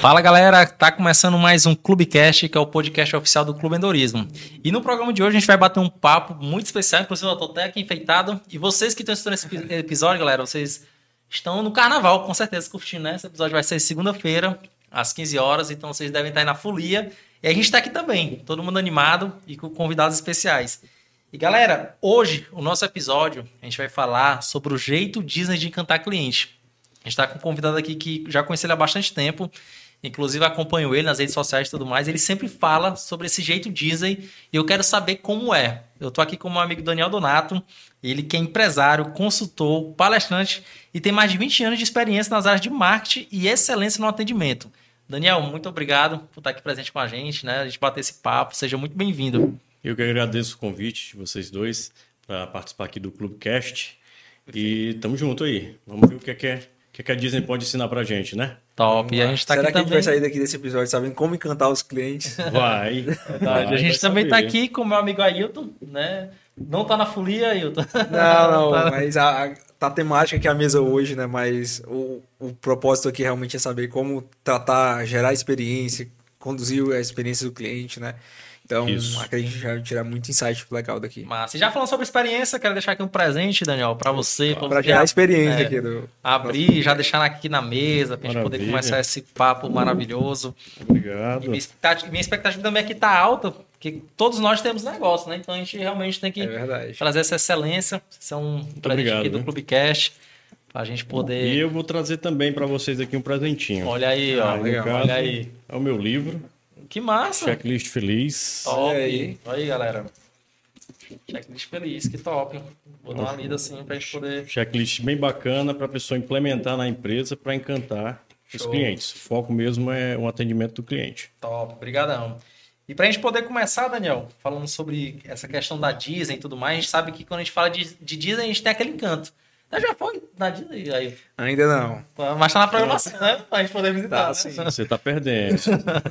Fala galera, tá começando mais um Clubecast, que é o podcast oficial do Clube Endorismo. E no programa de hoje a gente vai bater um papo muito especial, inclusive eu tô até aqui enfeitado. E vocês que estão assistindo esse episódio, galera, vocês estão no carnaval, com certeza, curtindo, né? Esse episódio vai ser segunda-feira, às 15 horas, então vocês devem estar aí na folia. E a gente tá aqui também, todo mundo animado e com convidados especiais. E galera, hoje o nosso episódio a gente vai falar sobre o jeito Disney de encantar cliente. A gente está com um convidado aqui que já conheci ele há bastante tempo Inclusive, acompanho ele nas redes sociais e tudo mais. Ele sempre fala sobre esse jeito Disney e eu quero saber como é. Eu tô aqui com o meu amigo Daniel Donato, ele que é empresário, consultor, palestrante e tem mais de 20 anos de experiência nas áreas de marketing e excelência no atendimento. Daniel, muito obrigado por estar aqui presente com a gente, né? A gente bater esse papo. Seja muito bem-vindo. Eu que agradeço o convite de vocês dois para participar aqui do Clubecast. E tamo junto aí. Vamos ver o que é que, é, que, é que a Disney pode ensinar pra gente, né? Top. E a gente tá Será aqui que a também. gente vai sair daqui desse episódio sabendo como encantar os clientes? Vai. vai a gente vai também saber. tá aqui com o meu amigo Ailton, né? Não tá na folia, Ailton. Não, não, Tá- mas a, a, tá temática aqui a mesa hoje, né? Mas o, o propósito aqui realmente é saber como tratar, gerar experiência, conduzir a experiência do cliente, né? Então, Isso. acredito que a gente vai tirar muito insight legal daqui. Mas já falando sobre experiência, quero deixar aqui um presente, Daniel, para você. pra Pra gerar experiência é, aqui do. abrir, já deixar aqui na mesa, pra gente poder começar esse papo maravilhoso. E Obrigado. minha expectativa, minha expectativa também aqui tá alta, porque todos nós temos negócio, né? Então a gente realmente tem que É verdade. trazer essa excelência. Isso é um presente obrigado, aqui do viu? Clubecast, pra gente poder. E eu vou trazer também para vocês aqui um presentinho. Olha aí, ó. Ah, legal. Caso, Olha aí. É o meu livro, Que massa! Checklist Feliz. Top! Olha aí. Aí, galera. Checklist feliz, que top. Vou dar uma lida assim pra gente poder. Checklist bem bacana para a pessoa implementar na empresa para encantar os Show. clientes. O foco mesmo é o atendimento do cliente. Top, brigadão. E pra gente poder começar, Daniel, falando sobre essa questão da Disney e tudo mais, a gente sabe que quando a gente fala de, de Disney, a gente tem aquele encanto. Já foi na Disney aí? Ainda não. Mas tá na programação, né? Pra gente poder visitar. Tá, né? sim. Você está perdendo.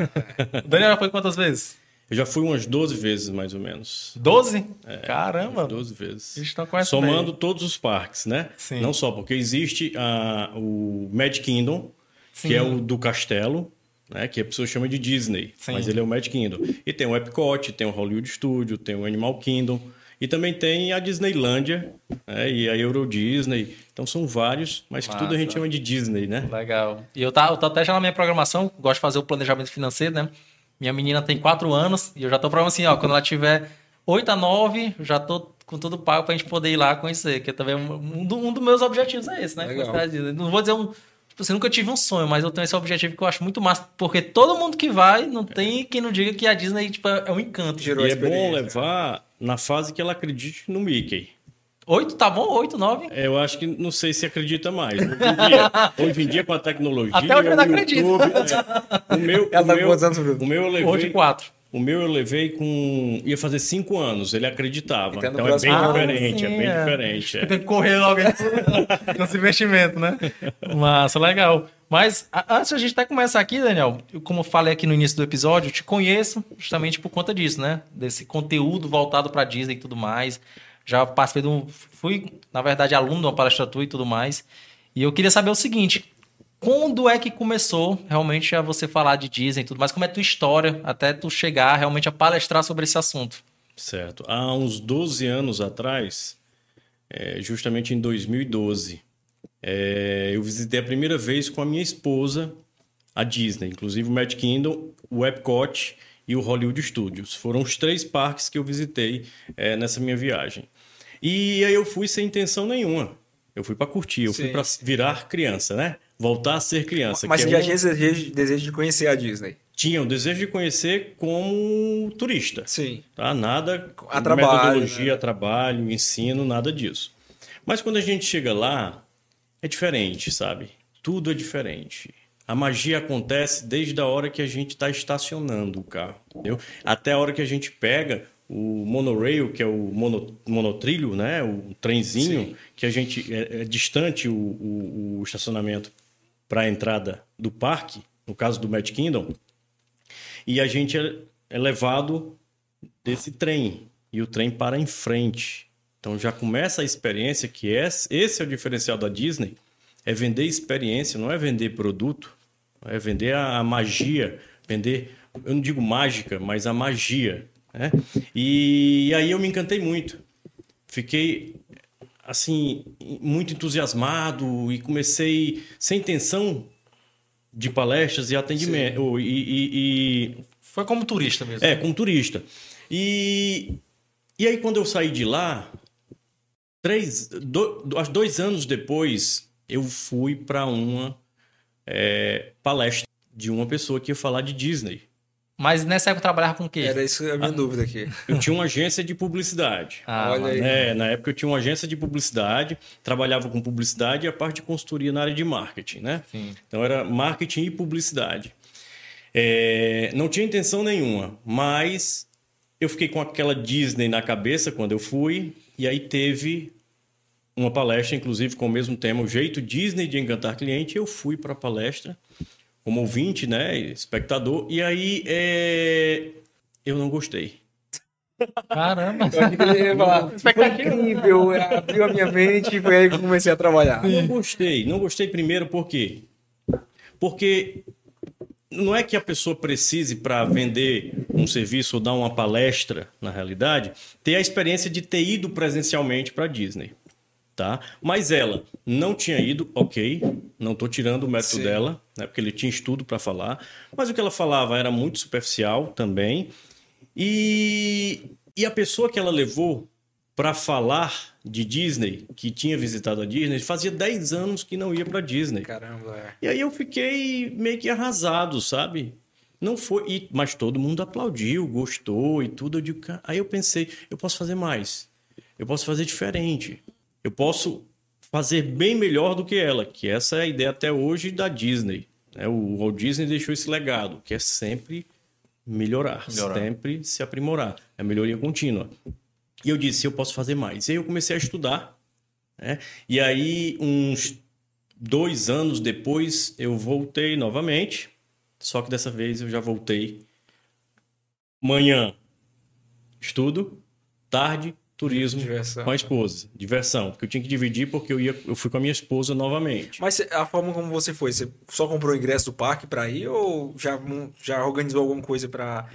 Daniel já foi quantas vezes? Eu já fui umas 12 vezes, mais ou menos. 12? Caramba! 12 vezes. A gente conhece bem. Somando todos os parques, né? Sim. Não só, porque existe ah, o Magic Kingdom, Sim. que é o do castelo, né? Que a pessoa chama de Disney, Sim. mas ele é o Magic Kingdom. E tem o Epcot, tem o Hollywood Studio, tem o Animal Kingdom. E também tem a Disneylândia né? e a Euro Disney. Então são vários, mas que tudo a gente chama de Disney, né? Legal. E eu tá, eu tô até já na minha programação, gosto de fazer o planejamento financeiro, né? Minha menina tem 4 anos e eu já tô programando assim, ó, quando ela tiver 8 a 9, eu já tô com tudo pago pra gente poder ir lá conhecer, que é também um, um, do- um dos meus objetivos é esse, né? Legal. Conhecer a Disney. Não vou dizer um. Tipo assim, nunca tive um sonho, mas eu tenho esse objetivo que eu acho muito massa, porque todo mundo que vai, não tem quem não diga que a Disney tipo, é um encanto. Gerou E é bom levar na fase que ela acredite no Mickey. 8 tá bom? 8, 9? É, Eu acho que não sei se acredita mais. Hoje em dia, hoje em dia, com a tecnologia. Até hoje eu o não acredito. YouTube, é. o meu, Ela o tá com meu, anos, o meu eu Hoje levei. 4. O meu eu levei com. ia fazer cinco anos, ele acreditava. Então, no Então, é bem ano- diferente, Ah, é bem sim, é. diferente. é. Tem que correr logo nesse investimento, né? Massa, legal. Mas a- antes de a gente até começar aqui, Daniel, eu, como eu falei aqui no início do episódio, eu te conheço justamente por conta disso, né? Desse conteúdo voltado para Disney e tudo mais. Já participei de um. Fui, na verdade, aluno de uma palestra tua e tudo mais. E eu queria saber o seguinte: quando é que começou realmente a você falar de Disney e tudo mais? Como é a tua história até tu chegar realmente a palestrar sobre esse assunto? Certo. Há uns 12 anos atrás, é, justamente em 2012, é, eu visitei a primeira vez com a minha esposa a Disney, inclusive o Magic Kingdom, o Epcot e o Hollywood Studios. Foram os três parques que eu visitei é, nessa minha viagem. E aí eu fui sem intenção nenhuma. Eu fui para curtir, eu fui Sim. para virar criança, né? Voltar a ser criança. Mas que você é já um- tinha desejo, desejo de conhecer a Disney. tinha o desejo de conhecer como turista. Sim. Tá? Nada A trabalho, metodologia, né? trabalho, ensino, nada disso. Mas quando a gente chega lá, é diferente, sabe? Tudo é diferente. A magia acontece desde a hora que a gente está estacionando o carro, entendeu? Até a hora que a gente pega o monorail, que é o mono- monotrilho, né? O trenzinho, que a gente é, é distante o, o- o estacionamento para a entrada do parque, no caso do Magic Kingdom, e a gente é, é levado desse trem e o trem para em frente. Então já começa a experiência que esse, esse é o diferencial da Disney, é vender experiência, não é vender produto. é vender a, a magia, vender, eu não digo mágica, mas a magia. Né? E, e aí eu me encantei muito. Fiquei assim muito entusiasmado e comecei sem intenção de palestras e atendimento e, e, e, foi como turista mesmo. É como turista. E e aí quando eu saí de lá três do, dois anos depois eu fui para uma é, palestra de uma pessoa que ia falar de Disney mas nessa época eu trabalhava com o quê? Era isso a minha ah, dúvida aqui. Eu tinha uma agência de publicidade. Ah, olha aí. É, na época eu tinha uma agência de publicidade, trabalhava com publicidade e a parte de consultoria na área de marketing, né? Sim. Então era marketing e publicidade. É, não tinha intenção nenhuma, mas eu fiquei com aquela Disney na cabeça quando eu fui, e aí teve uma palestra, inclusive com o mesmo tema, o jeito Disney de encantar cliente. Eu fui para a palestra como ouvinte, né, espectador, e aí é... eu não gostei. Caramba! Foi incrível, abriu a minha mente e foi aí que eu comecei a trabalhar. Não gostei, não gostei primeiro por quê? Porque não é que a pessoa precise para vender um serviço ou dar uma palestra, na realidade, ter a experiência de ter ido presencialmente para Disney tá? Mas ela não tinha ido, ok, não estou tirando o mérito Sim. dela, né? Porque ele tinha estudo para falar, mas o que ela falava era muito superficial também. E, e a pessoa que ela levou para falar de Disney, que tinha visitado a Disney, fazia 10 anos que não ia para Disney. Caramba. É. E aí eu fiquei meio que arrasado, sabe? Não foi, e, mas todo mundo aplaudiu, gostou e tudo. Eu digo, aí eu pensei, eu posso fazer mais. Eu posso fazer diferente eu posso fazer bem melhor do que ela, que essa é a ideia até hoje da Disney. Né? O Walt Disney deixou esse legado, que é sempre melhorar, melhorar, sempre se aprimorar, é melhoria contínua. E eu disse, eu posso fazer mais. E aí eu comecei a estudar, né? E aí, uns dois anos depois, eu voltei novamente, só que dessa vez eu já voltei. Manhã, estudo, tarde, turismo diversão. com a esposa. Diversão. Porque eu tinha que dividir porque eu, ia, eu fui com a minha esposa novamente. Mas a forma como você foi, você só comprou o ingresso do parque para ir ou já, já organizou alguma coisa para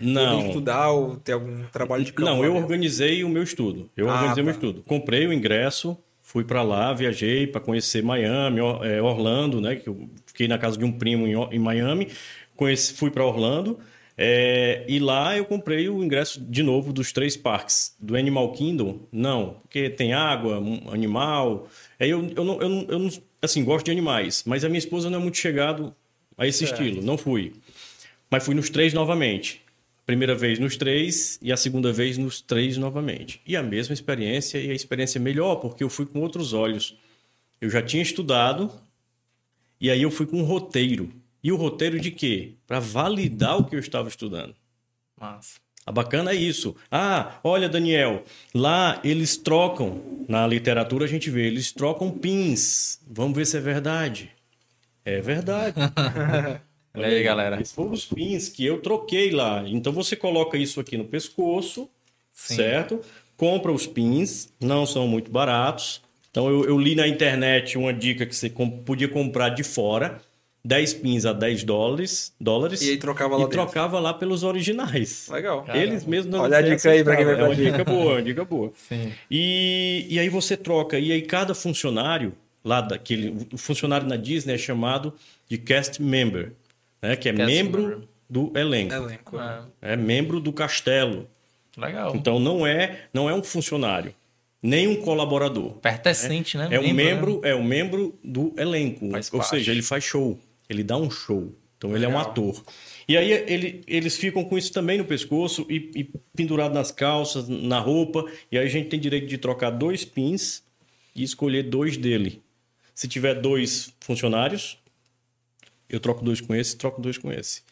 estudar ou ter algum trabalho de campo? Não, eu organizei o meu estudo. Eu ah, organizei o meu tá. estudo. Comprei o ingresso, fui para lá, viajei para conhecer Miami, é, Orlando, né? Que eu fiquei na casa de um primo em, em Miami. Conheci, fui para Orlando. É, e lá eu comprei o ingresso de novo dos três parques. Do Animal Kingdom, não, porque tem água, animal. Aí eu, eu, não, eu, não, eu não, assim, gosto de animais, mas a minha esposa não é muito chegado a esse certo. estilo, não fui. Mas fui nos três novamente. Primeira vez nos três e a segunda vez nos três novamente. E a mesma experiência e a experiência melhor, porque eu fui com outros olhos. Eu já tinha estudado e aí eu fui com um roteiro. E o roteiro de quê? Para validar o que eu estava estudando. Massa. A bacana é isso. Ah, olha, Daniel, lá eles trocam, na literatura a gente vê, eles trocam pins. Vamos ver se é verdade. É verdade. olha aí, galera. Esses foram os pins que eu troquei lá. Então você coloca isso aqui no pescoço, Sim. certo? Compra os pins, não são muito baratos. Então eu, eu li na internet uma dica que você podia comprar de fora 10 pins a 10 dólares, dólares e aí trocava lá, e trocava lá pelos originais. Legal. Caramba. Eles mesmos Olha a dica aí para quem vai É uma dica boa, uma dica boa. Sim. E, e aí você troca. E aí cada funcionário lá daquele... O funcionário na Disney é chamado de cast member, né? Que é cast membro member. do elenco. Elenco. É. é membro do castelo. Legal. Então não é, não é um funcionário nem um colaborador. Pertencente, né? né? É um membro, né? é um membro do elenco. Faz ou parte. seja, ele faz show. Ele dá um show. Então ele é um ator. E aí ele, eles ficam com isso também no pescoço e, e, pendurado nas calças, na roupa. E aí a gente tem direito de trocar dois pins e escolher dois dele. Se tiver dois funcionários, eu troco dois com esse, troco dois com esse.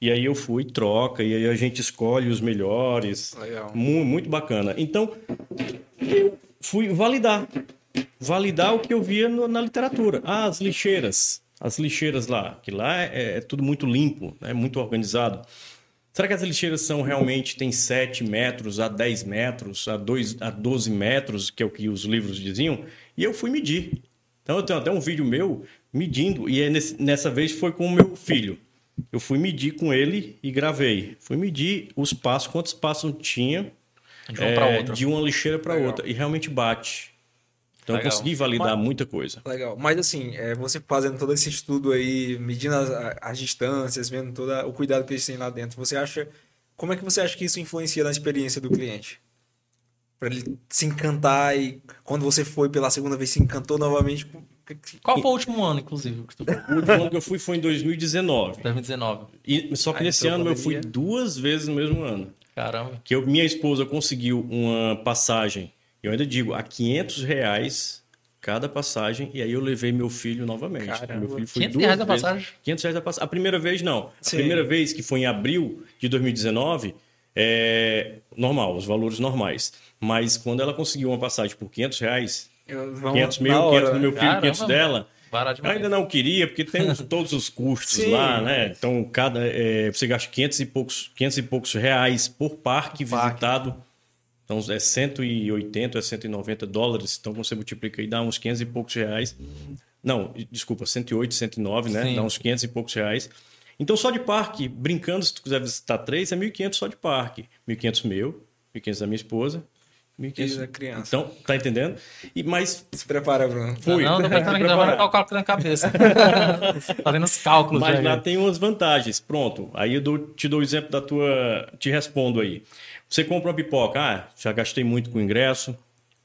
E aí eu fui, troca, e aí a gente escolhe os melhores. Legal. Muito, muito bacana. Então, eu fui validar. Validar o que eu via no, na literatura. Ah, as lixeiras as lixeiras lá, que lá é, é tudo muito limpo, é né? muito organizado. Será que as lixeiras são realmente tem 7 metros a 10 metros, a, 2, a 12 metros, que é o que os livros diziam? E eu fui medir. Então eu tenho até um vídeo meu medindo, e é nesse, nessa vez foi com o meu filho. eu fui medir com ele e gravei. Fui medir os passos, quantos passos tinha De uma é, de uma lixeira para outra. E realmente bate. Então Legal. eu consegui validar Mas- muita coisa. Legal. Mas assim, é, você fazendo todo esse estudo aí, medindo as, as distâncias, vendo todo o cuidado que eles têm lá dentro, você acha. Como é que você acha que isso influencia na experiência do cliente? Pra ele se encantar e quando você foi pela segunda vez se encantou novamente. Qual foi o último ano, inclusive, que tu? O último ano que eu fui foi em 2019. 2019. E, só que Aí nesse ano eu fui duas vezes no mesmo ano. Caramba. Que eu- minha esposa conseguiu uma passagem, eu ainda digo, a 500 reais cada passagem, e aí eu levei meu filho novamente. Caramba. Meu filho foi 500 duas reais a passagem? 500 reais a passagem. A primeira vez, não. A Sim. primeira vez, que foi em abril de 2019, é normal, os valores normais. Mas quando ela conseguiu uma passagem por 500 reais, Eu- vamos 500 na mil, hora, 500 do meu filho, Caramba. 500 dela, ainda não queria, porque tem os- todos os custos Sim. lá, né? Então, cada, é, você gasta 500 e, poucos, 500 e poucos reais por parque Parque. visitado. Então, é 180, é 190 dólares. Então, você multiplica aí, dá uns 500 e poucos reais. Não, desculpa, 108, 109, né? Sim. Dá uns 500 e poucos reais. Então, só de parque, brincando, se tu quiser visitar três, é 1.500 só de parque. 1.500 meu, 1.500 da minha esposa. 1.500 E da criança. Então, tá entendendo? E, mas Se prepara, Bruno. Fui. Não, tô pensando aqui, vou cálculo na cabeça. Fazendo os cálculos Mas já. lá tem umas vantagens. Pronto. Aí eu dou- te dou o exemplo da tua. Te respondo aí. Você compra uma pipoca. Ah, já gastei muito com ingresso.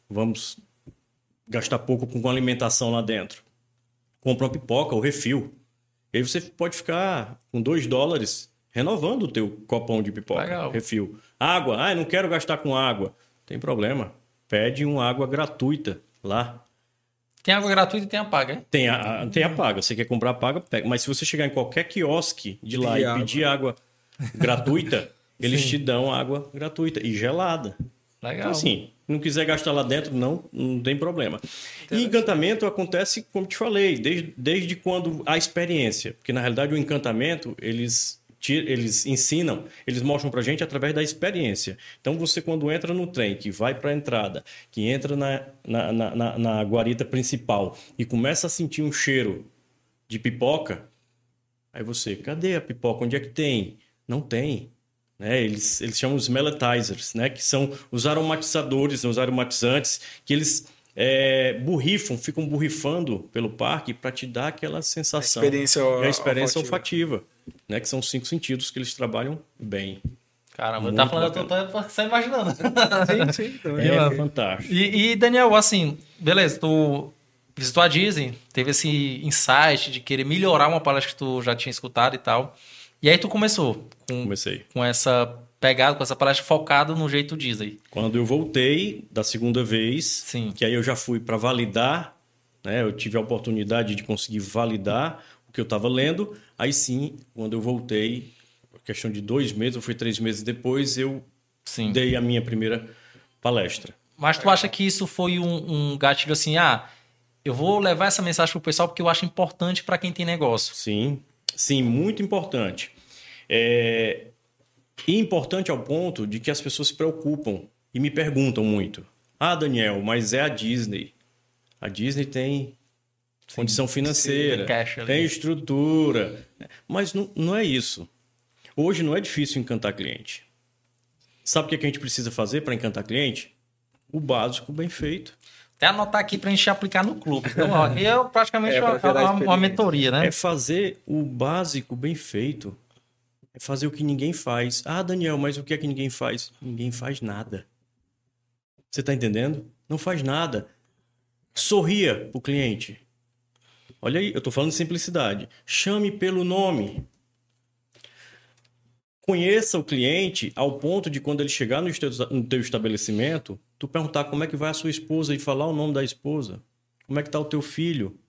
Vamos gastar pouco com alimentação lá dentro. Compra uma pipoca, o refil. E aí você pode ficar com 2 dólares renovando o teu copão de pipoca. Legal. Refil. Água. Ah, eu não quero gastar com água. Tem problema. Pede uma água gratuita lá. Tem água gratuita e tem a paga, hein? Tem a, a- tem a paga. Você quer comprar a paga, pega. Mas se você chegar em qualquer quiosque de lá Pedir e água. pedir água gratuita, eles te dão água gratuita e gelada. Legal. Então, assim, não quiser gastar lá dentro, não, não tem problema. E encantamento acontece, como te falei, desde, desde quando a experiência. Porque, na realidade, o encantamento, eles, eles ensinam, eles mostram pra gente através da experiência. Então, você, quando entra no trem, que vai pra entrada, que entra na, na, na, na- na guarita principal e começa a sentir um cheiro de pipoca, aí você, cadê a pipoca? Onde é que tem? Não tem né? Eles, eles chamam os melletizers, né? Que são os aromatizadores, os aromatizantes, que eles é, borrifam, ficam borrifando pelo parque para te dar aquela sensação. experiência É a experiência olfativa. olfativa, né? Que são os cinco sentidos que eles trabalham bem. Caramba, Muito tá falando, eu tô, tô só imaginando. Sim, sim. também. É, mano. fantástico. E, e, Daniel, assim, beleza, tu visitou a Disney, teve esse insight de querer melhorar uma palestra que tu já tinha escutado e tal. E aí tu começou com, Comecei. com essa pegada, com essa palestra focada no jeito Disney. Quando eu voltei da segunda vez, Sim. que aí eu já fui para validar, né? Eu tive a oportunidade de conseguir validar o que eu estava lendo. Aí sim, quando eu voltei, questão de dois meses, ou foi três meses depois, eu Sim. dei a minha primeira palestra. Mas tu acha que isso foi um, um gatilho assim, ah, eu vou levar essa mensagem pro pessoal porque eu acho importante para quem tem negócio. Sim, sim, muito importante. É... E importante ao ponto de que as pessoas se preocupam e me perguntam muito. Ah, Daniel, mas é a Disney. A Disney tem condição financeira, tem tem estrutura. Mas não, não é isso. Hoje não é difícil encantar cliente. Sabe o que a gente precisa fazer para encantar cliente? O básico bem feito. Até anotar aqui pra gente aplicar no clube. Então, ó, eu praticamente É, uma, a uma, uma mentoria, né? É fazer o básico bem feito. É fazer o que ninguém faz. Ah, Daniel, mas o que é que ninguém faz? Ninguém faz nada. Você está entendendo? Não faz nada. Sorria pro cliente. Olha aí, eu estou falando de simplicidade. Chame pelo nome. Conheça o cliente ao ponto de quando ele chegar no teu, no teu estabelecimento, tu perguntar como é que vai a sua esposa e falar o nome da esposa. Como é que está o teu filho?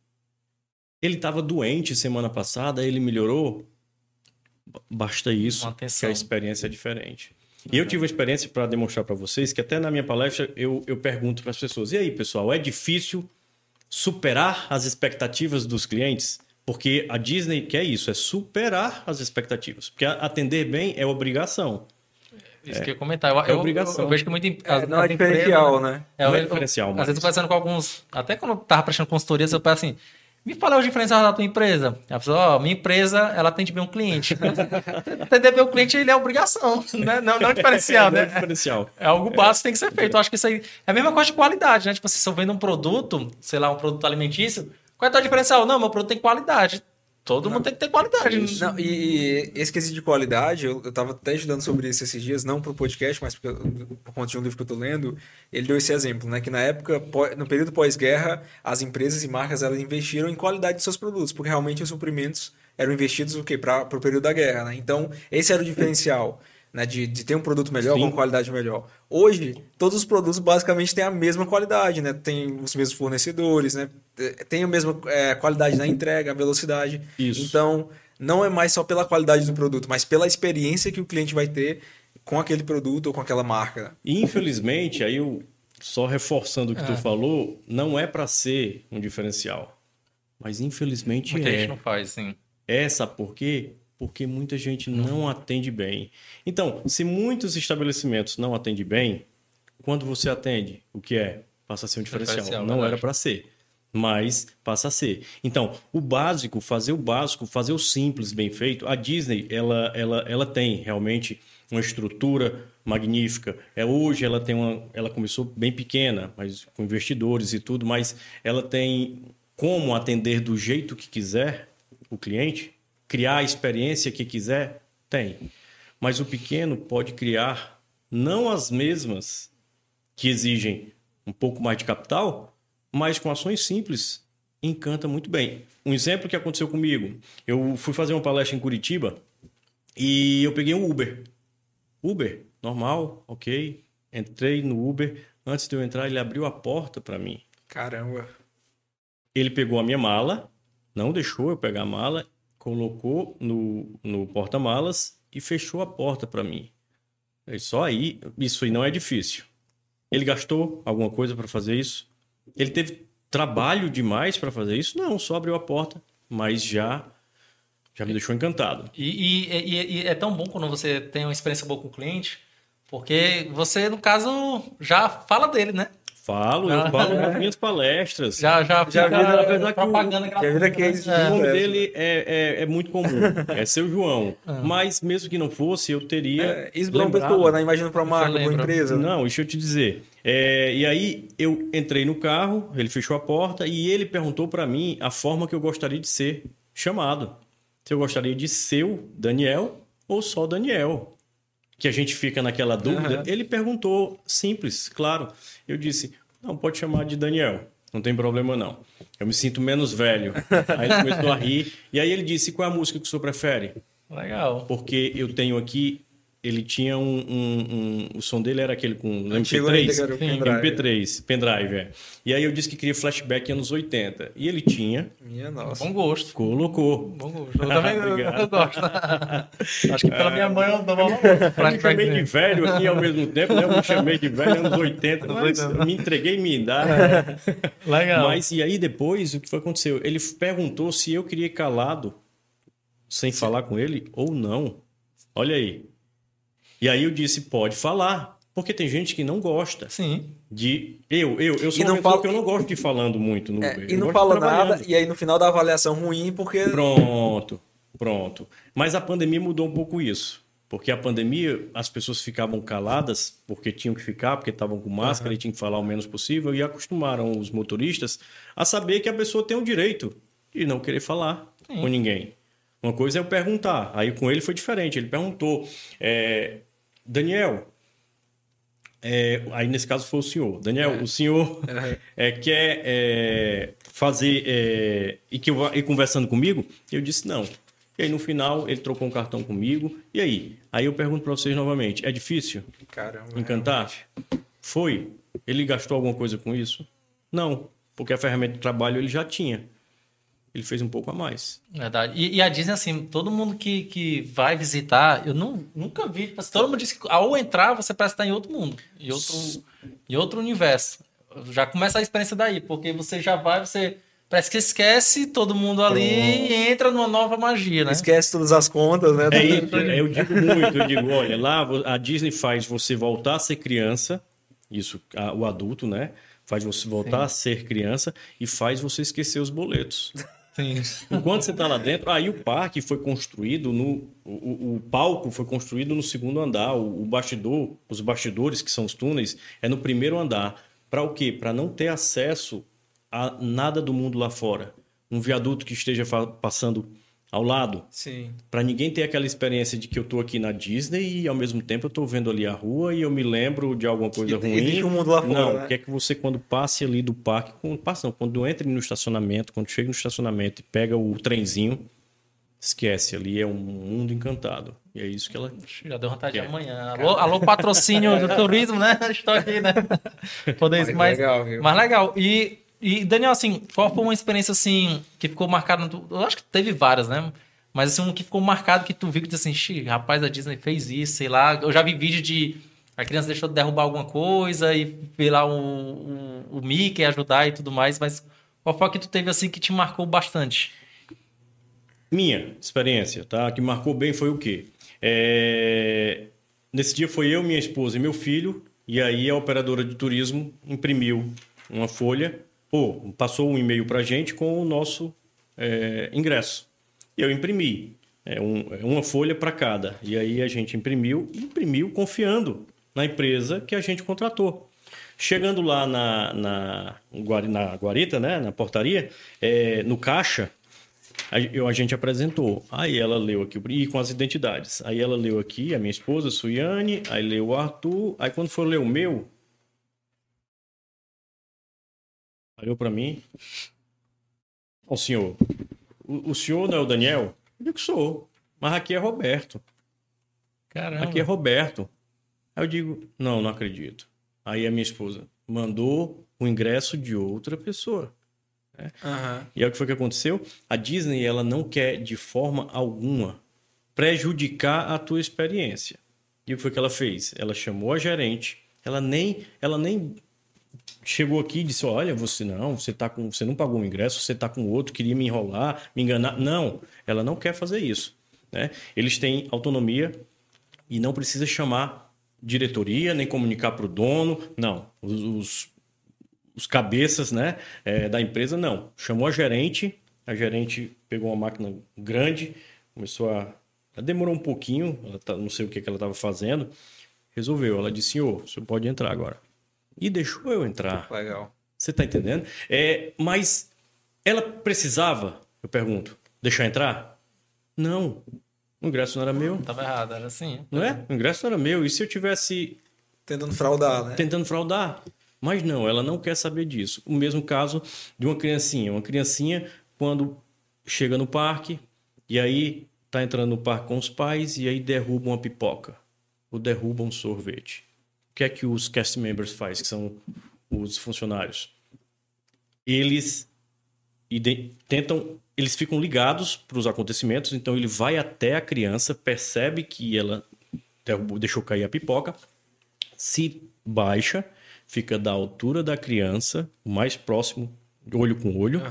Ele estava doente semana passada, ele melhorou. Ba- Basta isso, que a experiência é diferente. E eu tive uma experiência para demonstrar para vocês que até na minha palestra eu, eu pergunto para as pessoas: e aí, pessoal, é difícil superar as expectativas dos clientes? Porque a Disney quer isso, é superar as expectativas. Porque atender bem é obrigação. Isso que eu ia comentar. Eu, eu- obrigação. eu vejo que muito. É, não é diferencial, né? É, eu, Não é eu- diferencial, Às mas- vezes eu conversando com alguns. Até quando eu tava prestando consultorias, eu penso assim. Me fala os diferenciais da tua empresa. A pessoa, ó, minha empresa, ela atende bem o cliente. Atender bem o cliente, ele é obrigação, né? não, não diferencial, Não é né? diferencial. É algo básico que tem que ser feito. Eu acho que isso aí é a mesma coisa de qualidade, né? Tipo assim, se eu vendo um produto, sei lá, um produto alimentício, qual é o teu diferencial? Não, meu produto tem qualidade. Todo mundo tem que ter qualidade. Não, e, e esse quesito de qualidade, eu, eu tava até estudando sobre isso esses dias, não pro podcast, mas porque, por conta de um livro que eu tô lendo, ele deu esse exemplo, né? Que na época, no período pós-guerra, as empresas e marcas elas investiram em qualidade de seus produtos, porque realmente os suprimentos eram investidos o quê? Para o período da guerra, né? Então, esse era o diferencial. Né, de, de ter um produto melhor Sim. com qualidade melhor. Hoje, todos os produtos basicamente têm a mesma qualidade, né? Tem os mesmos fornecedores, né? Tem a mesma é, qualidade na entrega, a velocidade. Isso. Então, não é mais só pela qualidade do produto, mas pela experiência que o cliente vai ter com aquele produto ou com aquela marca. infelizmente, aí eu só reforçando o que É. tu falou, não é para ser um diferencial. Mas infelizmente Muita é. gente não faz, sim. É, sabe por quê? Porque muita gente não atende bem. Então, se muitos estabelecimentos não atendem bem, quando você atende, o que é? Passa a ser um diferencial. Diferencial, não verdade. era para ser, mas passa a ser. Então, o básico, fazer o básico, fazer o simples bem feito. A Disney, ela, ela, ela tem realmente uma estrutura magnífica. É hoje ela tem uma, ela começou bem pequena, mas com investidores e tudo, mas ela tem como atender do jeito que quiser o cliente, criar a experiência que quiser, tem. Mas o pequeno pode criar não as mesmas que exigem um pouco mais de capital, mas com ações simples encanta muito bem. Um exemplo que aconteceu comigo, eu fui fazer uma palestra em Curitiba e eu peguei um Uber. Uber, normal, ok. Entrei no Uber. Antes de eu entrar, ele abriu a porta para mim. Caramba. Ele pegou a minha mala, não deixou eu pegar a mala, colocou no, no porta-malas e fechou a porta para mim. E só aí, isso aí não é difícil. Ele gastou alguma coisa para fazer isso? Ele teve trabalho demais para fazer isso? Não, só abriu a porta, mas já já me deixou encantado. E, e- e- e é tão bom quando você tem uma experiência boa com o cliente, porque você, no caso, já fala dele, né? Falo, eu falo nas minhas palestras. Já, já, Já fica vira- apesar que o- propaganda já vira case O É. nome É. dele é, é, é muito comum, é seu João. Mas mesmo que não fosse, eu teria. É, isso pra uma lembrado. pessoa, né? Imagina pra uma marca, pra uma empresa. né? Não, deixa eu te dizer. É, e aí eu entrei no carro, ele fechou a porta e ele perguntou para mim a forma que eu gostaria de ser chamado. Se eu gostaria de ser o Daniel ou só Daniel. Que a gente fica naquela dúvida. Aham. Ele perguntou simples, claro. Eu disse: não, pode chamar de Daniel. Não tem problema, não. Eu me sinto menos velho. Aí ele começou a rir. E aí ele disse: qual é a música que o senhor prefere? Legal. porque eu tenho aqui. Ele tinha um, um- um- O som dele era aquele com Antigo ainda, MP3. que era o Sim, pendrive. MP3, pendrive, é. E aí eu disse que queria flashback anos 80. E ele tinha, Minha nossa. Bom gosto. colocou. Bom gosto. Eu também eu, gosto. Acho que pela minha mãe eu dava uma Eu me chamei de velho aqui ao mesmo tempo, né? Eu me chamei de velho anos 80, mas eu me entreguei minha idade. Legal. Mas e aí depois, o que foi aconteceu? Ele perguntou se eu queria ir calado, sem falar com ele, ou não. Olha aí. E aí eu disse, pode falar. Porque tem gente que não gosta Sim. de... Eu, eu, eu sou E uma não fala- que eu não gosto de ir falando muito no É, Uber. e não fala trabalhando. nada, e aí no final da avaliação ruim, porque. Pronto, pronto. Mas a pandemia mudou um pouco isso. Porque a pandemia, as pessoas ficavam caladas porque tinham que ficar, porque estavam com máscara e tinham que falar o menos possível, e acostumaram os motoristas a saber que a pessoa tem o direito de não querer falar com ninguém. Uma coisa é eu perguntar. Aí com ele foi diferente. Ele perguntou, é, Daniel, é, aí nesse caso foi o senhor. Daniel, o senhor é, quer é, fazer é, e que eu vá ir conversando comigo? Eu disse não. E aí no final ele trocou um cartão comigo. E aí? Aí eu pergunto para vocês novamente: é difícil Caramba. encantar? Foi. Ele gastou alguma coisa com isso? Não, porque a ferramenta de trabalho ele já tinha. Ele fez um pouco a mais. Verdade. E, e a Disney, assim, todo mundo que, que vai visitar, eu não, nunca vi. tipo assim, Todo mundo diz que ao entrar você parece estar em outro mundo, em outro, em outro universo. Já começa a experiência daí, porque você já vai, você parece que esquece todo mundo ali e entra numa nova magia, né? Esquece todas as contas, né? É isso, eu digo muito, eu digo, olha, lá a Disney faz você voltar a ser criança, isso, a- o adulto, né? Faz você voltar a ser criança e faz você esquecer os boletos. Sim. Enquanto você está lá dentro, aí o parque foi construído no. O, o palco foi construído no segundo andar. O, o bastidor, os bastidores, que são os túneis, é no primeiro andar. Para o quê? Para não ter acesso a nada do mundo lá fora. Um viaduto que esteja passando ao lado. Sim. Para ninguém ter aquela experiência de que eu tô aqui na Disney e ao mesmo tempo eu tô vendo ali a rua e eu me lembro de alguma coisa E- ruim. existe um mundo lá fora, Não, né? quer que você quando passe ali do parque, quando passa, não, quando entre no estacionamento, quando chega no estacionamento e pega o trenzinho, esquece, ali é um mundo encantado. E é isso que ela Já deu vontade de Que é? amanhã. Alô, alô, patrocínio do turismo, né? Estou aqui, né? Poder Mas mas, legal, viu? mas legal. E, e, Daniel, assim, qual foi uma experiência, assim, que ficou marcada? Eu acho que teve várias, né? Mas, assim, um que ficou marcado que tu viu que disse assim, "Xi, rapaz, a Disney fez isso, sei lá. Eu já vi vídeo de a criança deixou de derrubar alguma coisa e ver lá o, o, o Mickey ajudar e tudo mais, mas qual foi a que tu teve, assim, que te marcou bastante? Minha experiência, tá? Que marcou bem foi o quê? É, Nesse dia foi eu, minha esposa e meu filho, e aí a operadora de turismo imprimiu uma folha, ou passou um e-mail para a gente com o nosso é, ingresso. Eu imprimi. É um- é uma folha para cada. E aí a gente imprimiu, imprimiu confiando na empresa que a gente contratou. Chegando lá na, na, na guarita, né, na portaria, é, no caixa, a, eu- a gente apresentou. Aí ela leu aqui, e com as identidades. Aí ela leu aqui, a minha esposa, Suiane, aí leu o Arthur. Aí quando for ler o meu, olhou para mim. Ó, senhor, o, o senhor não é o Daniel? Eu digo que sou, mas aqui é Roberto. Caramba. Aqui é Roberto. Aí eu digo, não, não acredito. Aí a minha esposa mandou o ingresso de outra pessoa. Aham. E é o que foi que aconteceu? A Disney ela não quer de forma alguma prejudicar a tua experiência. E o que foi que ela fez? Ela chamou a gerente, ela nem, ela nem chegou aqui e disse: "Olha, você não, você tá com, você não pagou o ingresso, você tá com outro, queria me enrolar, me enganar". Não, ela não quer fazer isso, né? Eles têm autonomia e não precisa chamar diretoria nem comunicar para o dono, não. Os, os, os cabeças né, é, da empresa, não. Chamou a gerente, a gerente pegou uma máquina grande, começou a. ela demorou um pouquinho, ela tá- não sei o que, que ela estava fazendo, resolveu. Ela disse: senhor, você pode entrar agora. E deixou eu entrar. Legal. Você está entendendo? É, mas ela precisava, eu pergunto, deixar entrar? Não. O ingresso não era meu. Tava errado, era assim. Não é? O ingresso não era meu. E se eu tivesse Tentando fraudar, né? tentando fraudar. Mas não, ela não quer saber disso. O mesmo caso de uma criancinha. Uma criancinha, quando chega no parque, e aí tá entrando no parque com os pais, e aí derruba uma pipoca. Ou derruba um sorvete. O que é que os cast members faz, que são os funcionários? Eles tentam, eles ficam ligados para os acontecimentos, então ele vai até a criança, percebe que ela deixou cair a pipoca, se baixa, fica da altura da criança, o mais próximo, olho com olho,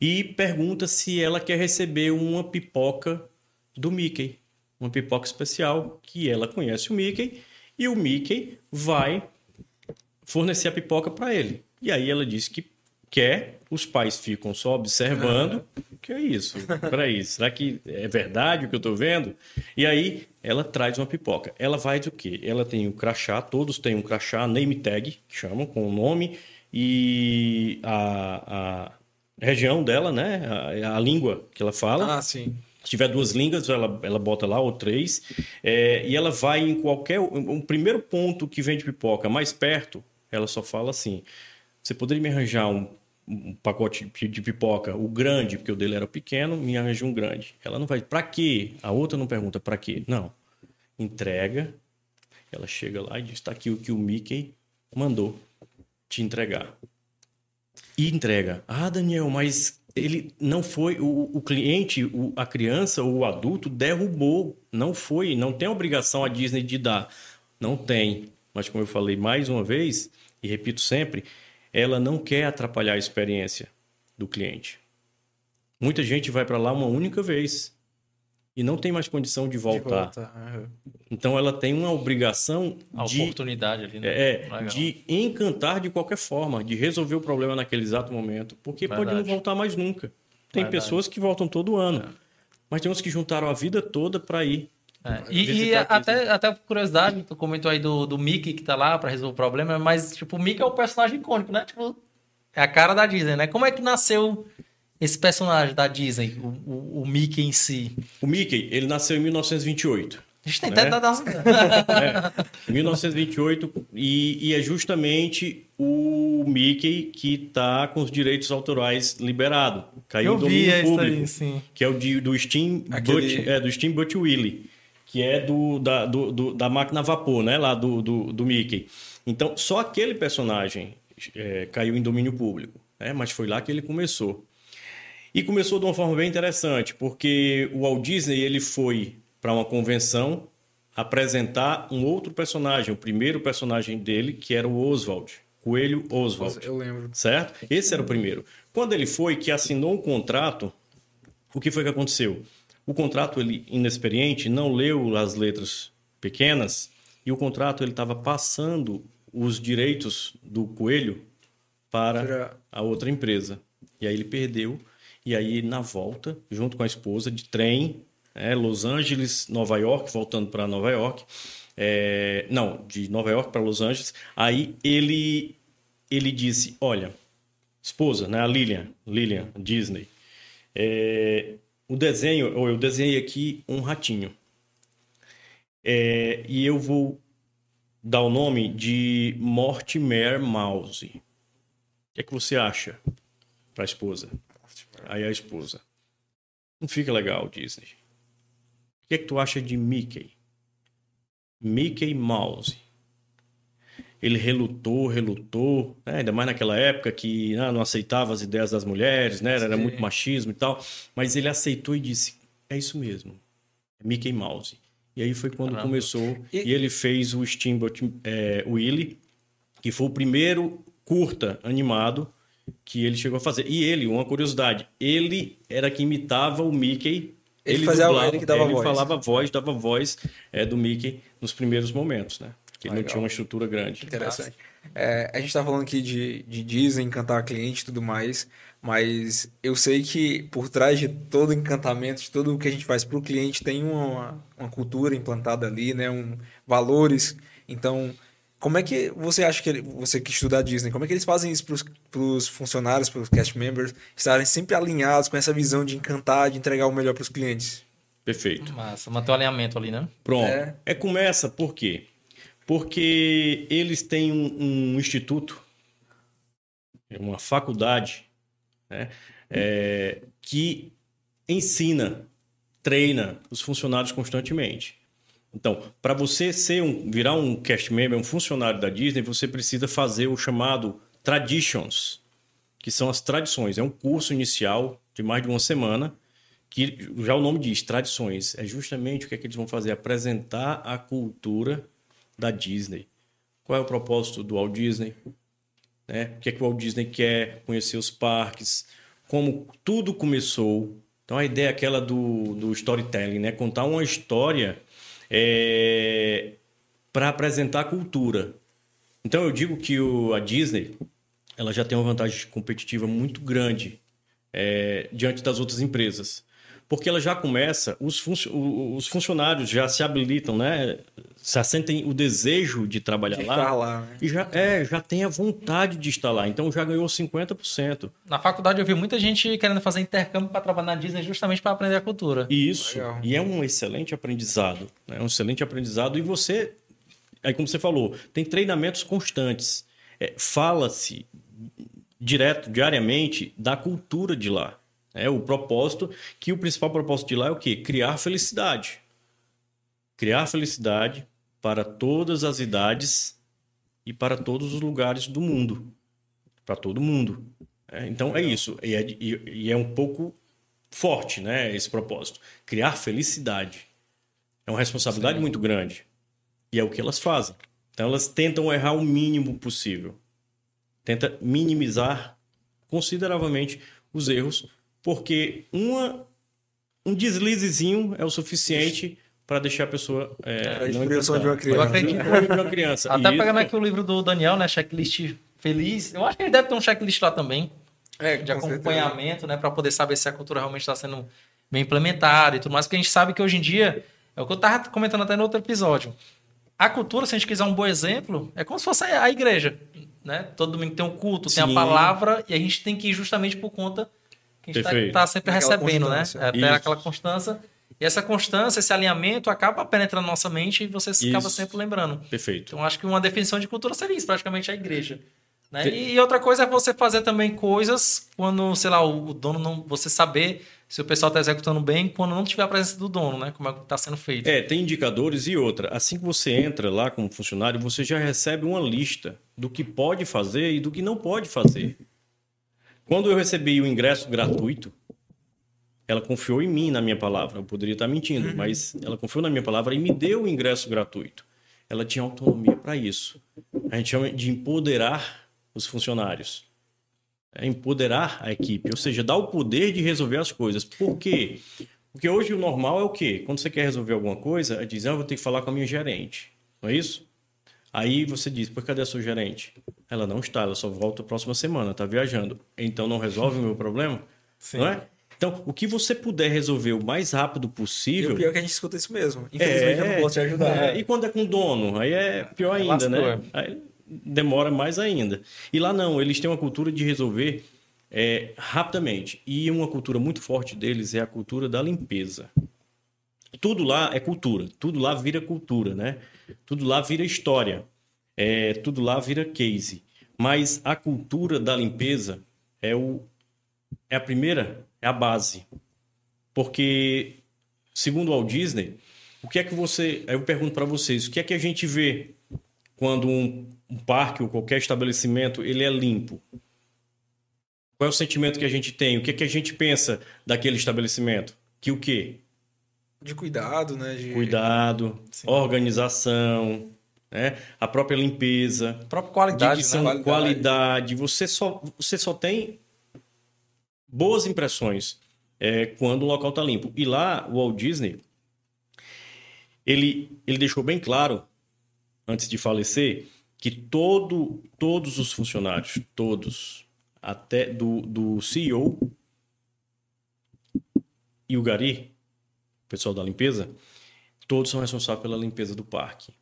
e pergunta se ela quer receber uma pipoca do Mickey. Uma pipoca especial, que ela conhece o Mickey, e o Mickey vai fornecer a pipoca para ele. E aí ela diz que quer, os pais ficam só observando. Que é isso? Peraí, será que é verdade o que eu tô vendo? E aí ela traz uma pipoca. Ela vai do quê? Ela tem o crachá, todos têm um crachá, name tag, que chamam, com o nome e a, a região dela, né? A, a língua que ela fala. Ah, sim. Se tiver duas línguas, ela, ela bota lá, ou três. É, e ela vai em qualquer. Um primeiro ponto que vende pipoca mais perto, ela só fala assim: você poderia me arranjar um, um pacote de, de pipoca, o grande, porque o dele era pequeno, me arranja um grande. Ela não vai, pra quê? A outra não pergunta pra quê. Não. Entrega. Ela chega lá e diz: tá aqui o que o Mickey mandou te entregar. E entrega. Ah, Daniel, mas ele não foi. O, o cliente, o- a criança ou o adulto derrubou. Não foi. Não tem obrigação a Disney de dar. Não tem. Mas, como eu falei mais uma vez, e repito sempre, ela não quer atrapalhar a experiência do cliente. Muita gente vai para lá uma única vez e não tem mais condição de De voltar. volta. aham. Então, ela tem uma obrigação A de oportunidade ali, né? é, Legal. de encantar de qualquer forma, de resolver o problema naquele exato momento, porque pode não Verdade. voltar mais nunca. Tem Verdade. pessoas que voltam todo ano. Mas tem uns que juntaram a vida toda para ir. É, E, e até, até por curiosidade, tu comentou aí do, do Mickey que tá lá pra resolver o problema, mas, tipo, o Mickey é o personagem icônico, né? Tipo, é a cara da Disney, né? Como é que nasceu esse personagem da Disney, o, o, o Mickey em si? O Mickey, ele nasceu em 1928. A gente tem Né? até dar É, 1928 e, e é justamente o Mickey que está com os direitos autorais liberados. Caiu Eu em vi domínio isso público, aí, sim. que é o de, do Steam Aquele- é, do Steamboat Willie, que é do, da, do, do- da máquina a vapor, né, lá do, do, do Mickey. Então, só aquele personagem é, caiu em domínio público, né, mas foi lá que ele começou. E começou de uma forma bem interessante, porque o Walt Disney ele foi para uma convenção apresentar um outro personagem, o primeiro personagem dele, que era o Oswald, Coelho Oswald. Eu lembro. Certo? Esse era o primeiro. Quando ele foi, que assinou um contrato, o que foi que aconteceu? O contrato, ele, inexperiente, não leu as letras pequenas e o contrato ele estava passando os direitos do coelho para a outra empresa. E aí ele perdeu. E aí, na volta, junto com a esposa, de trem, é, Los Angeles, Nova York, voltando para Nova York. é, não, de Nova York para Los Angeles. Aí ele, ele disse: Olha, esposa, né, a Lilian, Lilian Disney, é, o desenho, ou eu desenhei aqui um ratinho. É, e eu vou dar o nome de Mortimer Mouse. O que é que você acha para a esposa? Aí a esposa. Não fica legal, Disney. O que é que tu acha de Mickey? Mickey Mouse. Ele relutou, relutou, né? ainda mais naquela época que né, não aceitava as ideias das mulheres, né? era Sim. muito machismo e tal. Mas ele aceitou e disse: é isso mesmo, é Mickey Mouse. E aí foi quando Caramba. começou E- e... ele fez o Steamboat é, Willie, que foi o primeiro curta animado que ele chegou a fazer. E ele, uma curiosidade, ele era que imitava o Mickey. Ele fazia- dublava, ele que dava ele voz. falava voz, dava voz é, do Mickey nos primeiros momentos, né? Que ele não tinha uma estrutura grande. Interessante. É, a gente tá falando aqui de, de Disney, encantar cliente e tudo mais, mas eu sei que por trás de todo encantamento, de tudo o que a gente faz para o cliente, tem uma, uma cultura implantada ali, né? Um, valores. Então, como é que você acha que ele- você que estuda a Disney, como é que eles fazem isso para os funcionários, para os cast members, estarem sempre alinhados com essa visão de encantar, de entregar o melhor para os clientes? Perfeito. Massa, manter o alinhamento ali, né? Pronto. É. É, começa por quê? Porque eles têm um, um instituto, uma faculdade, né, é, que ensina, treina os funcionários constantemente. Então, para você ser um, virar um cast member, um funcionário da Disney, você precisa fazer o chamado Traditions, que são as tradições. É um curso inicial de mais de uma semana, que já o nome diz, tradições. É justamente o que, é que eles vão fazer? Apresentar a cultura da Disney. Qual é o propósito do Walt Disney? Né? O que é que o Walt Disney quer? Conhecer os parques, como tudo começou. Então a ideia é aquela do, do storytelling, né? Contar uma história é, para apresentar cultura. Então eu digo que o, a Disney ela já tem uma vantagem competitiva muito grande é, diante das outras empresas. Porque ela já começa, os, funcio- os funcionários já se habilitam, né? Já sentem o desejo de trabalhar De lá. estar lá, né? E já, é, já tem a vontade de estar lá. Então já ganhou 50%. Na faculdade eu vi muita gente querendo fazer intercâmbio para trabalhar na Disney justamente para aprender a cultura. Isso. Legal. E é um excelente aprendizado. né? É um excelente aprendizado. E você, aí como você falou, tem treinamentos constantes. É, Fala-se direto, diariamente, da cultura de lá. É o propósito, que o principal propósito de lá é o quê? Criar felicidade. Criar felicidade para todas as idades e para todos os lugares do mundo. Para todo mundo. É, então é isso. E é, e- é um pouco forte, né? Esse propósito. Criar felicidade. É uma responsabilidade muito grande. E é o que elas fazem. Então elas tentam errar o mínimo possível. Tenta minimizar consideravelmente os erros, porque uma, um deslizezinho é o suficiente para deixar a pessoa é, o sonho de uma criança. Eu acredito. de uma criança. Até Isso. pegando aqui o livro do Daniel, né? Checklist feliz. Eu acho que ele deve ter um checklist lá também. É, de com certeza. acompanhamento, né, para poder saber se a cultura realmente está sendo bem implementada e tudo mais, porque a gente sabe que hoje em dia, é o que eu estava comentando até no outro episódio, a cultura, se a gente quiser um bom exemplo, é como se fosse a igreja, né? Todo domingo tem um culto, tem a Sim. palavra, e a gente tem que ir justamente por conta que a gente Perfeito. está sempre Naquela recebendo, né? É, aquela constância. E essa constância, esse alinhamento acaba penetrando na nossa mente e você acaba Isso. sempre lembrando. Perfeito. Então, acho que uma definição de cultura seria isso, praticamente a igreja. Né? Te- E outra coisa é você fazer também coisas quando, sei lá, o o dono não. Você saber se o pessoal está executando bem quando não tiver a presença do dono, né? Como é que está sendo feito. É, tem indicadores e outra. Assim que você entra lá como funcionário, você já recebe uma lista do que pode fazer e do que não pode fazer. Quando eu recebi o ingresso gratuito, ela confiou em mim, na minha palavra. Eu poderia estar mentindo, mas ela confiou na minha palavra e me deu o ingresso gratuito. Ela tinha autonomia para isso. A gente chama de empoderar os funcionários. É empoderar a equipe, ou seja, dar o poder de resolver as coisas. Por quê? Porque hoje o normal é o quê? Quando você quer resolver alguma coisa, diz, ah, eu vou ter que falar com a minha gerente. Não é isso? Aí você diz, por cadê a sua gerente? Ela não está, ela só volta a próxima semana, está viajando. Então não resolve o meu problema? Sim. Não é? Então, o que você puder resolver o mais rápido E possível. o pior é que a gente escuta isso mesmo. Infelizmente eu não posso te ajudar. é, e quando é com dono, aí é pior ainda, lascou, né? Aí demora mais ainda. E lá não, eles têm uma cultura de resolver é, rapidamente. E uma cultura muito forte deles é a cultura da limpeza. Tudo lá é cultura, tudo lá vira cultura, né? Tudo lá vira história, é, tudo lá vira case. Mas a cultura da limpeza é, o, é a primeira, é a base. Porque, segundo o Walt Disney, o que é que você. Aí eu pergunto para vocês, o que é que a gente vê quando um, um parque ou qualquer estabelecimento ele é limpo? Qual é o sentimento que a gente tem? O que é que a gente pensa daquele estabelecimento? Que o quê? De cuidado, né? De... Cuidado, organização, né? a própria limpeza, A própria qualidade, dicção, né? qualidade. Você só, você só tem boas impressões é, quando o local está limpo. E lá, o Walt Disney, ele, ele deixou bem claro, antes de falecer, que todo, todos os funcionários, todos, até do, do CEO e o Gari, o pessoal da limpeza, todos são responsáveis pela limpeza do parque.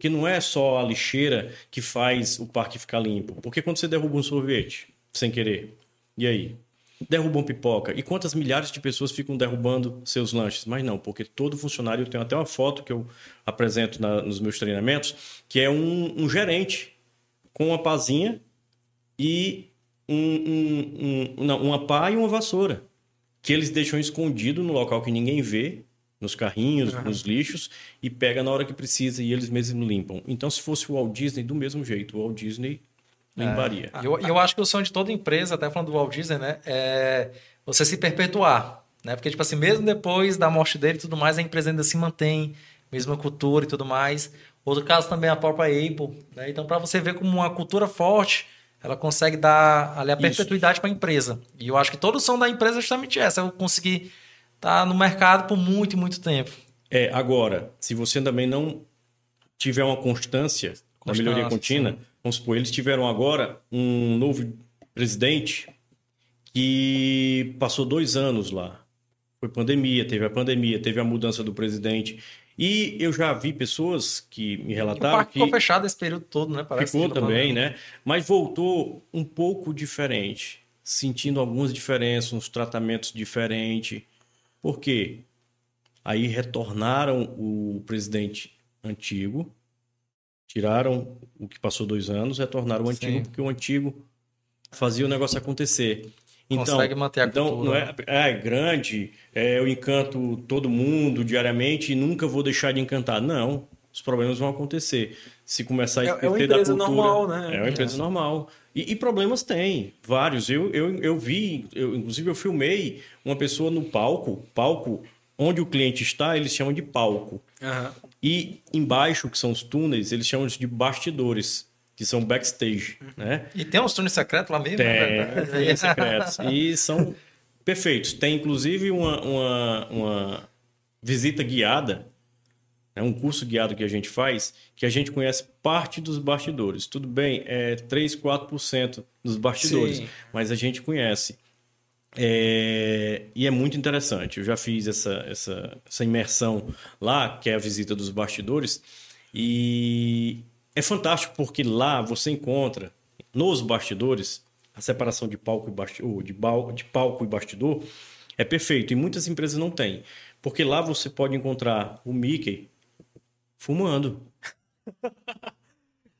Que não é só a lixeira que faz o parque ficar limpo. Porque quando você derruba um sorvete, sem querer, e aí? Derrubam pipoca. E quantas milhares de pessoas ficam derrubando seus lanches? Mas não, porque todo funcionário, eu tenho até uma foto que eu apresento na- nos meus treinamentos, que é um, um gerente com uma pazinha e um, um- um- não, uma pá e uma vassoura. Que eles deixam escondido no local que ninguém vê, nos carrinhos, nos lixos, e pega na hora que precisa e eles mesmos limpam. Então, se fosse o Walt Disney, do mesmo jeito, o Walt Disney limparia. E eu, eu acho que o sonho de toda empresa, até falando do Walt Disney, né? É você se perpetuar. Né? Porque, tipo assim, mesmo depois da morte dele e tudo mais, a empresa ainda se mantém, mesma cultura e tudo mais. Outro caso também é a própria Apple. Né? Então, para você ver como uma cultura forte, ela consegue dar ali a perpetuidade para a empresa. E eu acho que todo o som da empresa é justamente essa. Eu conseguir estar no mercado por muito muito tempo. É, agora, se você também não tiver uma constância, Constância, melhoria contínua, vamos supor, eles tiveram agora um novo presidente que passou dois anos lá. Foi pandemia, teve a pandemia, teve a mudança do presidente. E eu já vi pessoas que me E o relataram parque que ficou fechado esse período todo, né? Parece ficou também, né? Mas voltou um pouco diferente, sentindo algumas diferenças, uns tratamentos diferentes. Por quê? Aí retornaram o presidente antigo, tiraram o que passou dois anos, retornaram o antigo, Sim. porque o antigo fazia o negócio acontecer. Então, Consegue manter a então cultura. não é, é grande, é, eu encanto todo mundo diariamente e nunca vou deixar de encantar. Não, os problemas vão acontecer. Se começar a É- é uma empresa cultura, normal, né? É uma empresa normal. E, e problemas tem, vários. Eu, eu, eu vi, eu, inclusive eu filmei uma pessoa no palco, palco onde o cliente está, eles chamam de palco. Aham. E embaixo, que são os túneis, eles chamam de bastidores, que são backstage, né? E tem uns túneis secretos lá mesmo, Tem, é verdade. tem secretos. E são perfeitos. Tem inclusive uma, uma, uma visita guiada É um curso guiado que a gente faz que a gente conhece parte dos bastidores. Tudo bem, é 3, 4% dos bastidores, Sim. mas a gente conhece. É, e é muito interessante. Eu já fiz essa, essa, essa imersão lá, que é a visita dos bastidores, e é fantástico porque lá você encontra nos bastidores a separação de palco e bastidor, de, bal- de palco e bastidor é perfeito. E muitas empresas não têm. Porque lá você pode encontrar o Mickey fumando.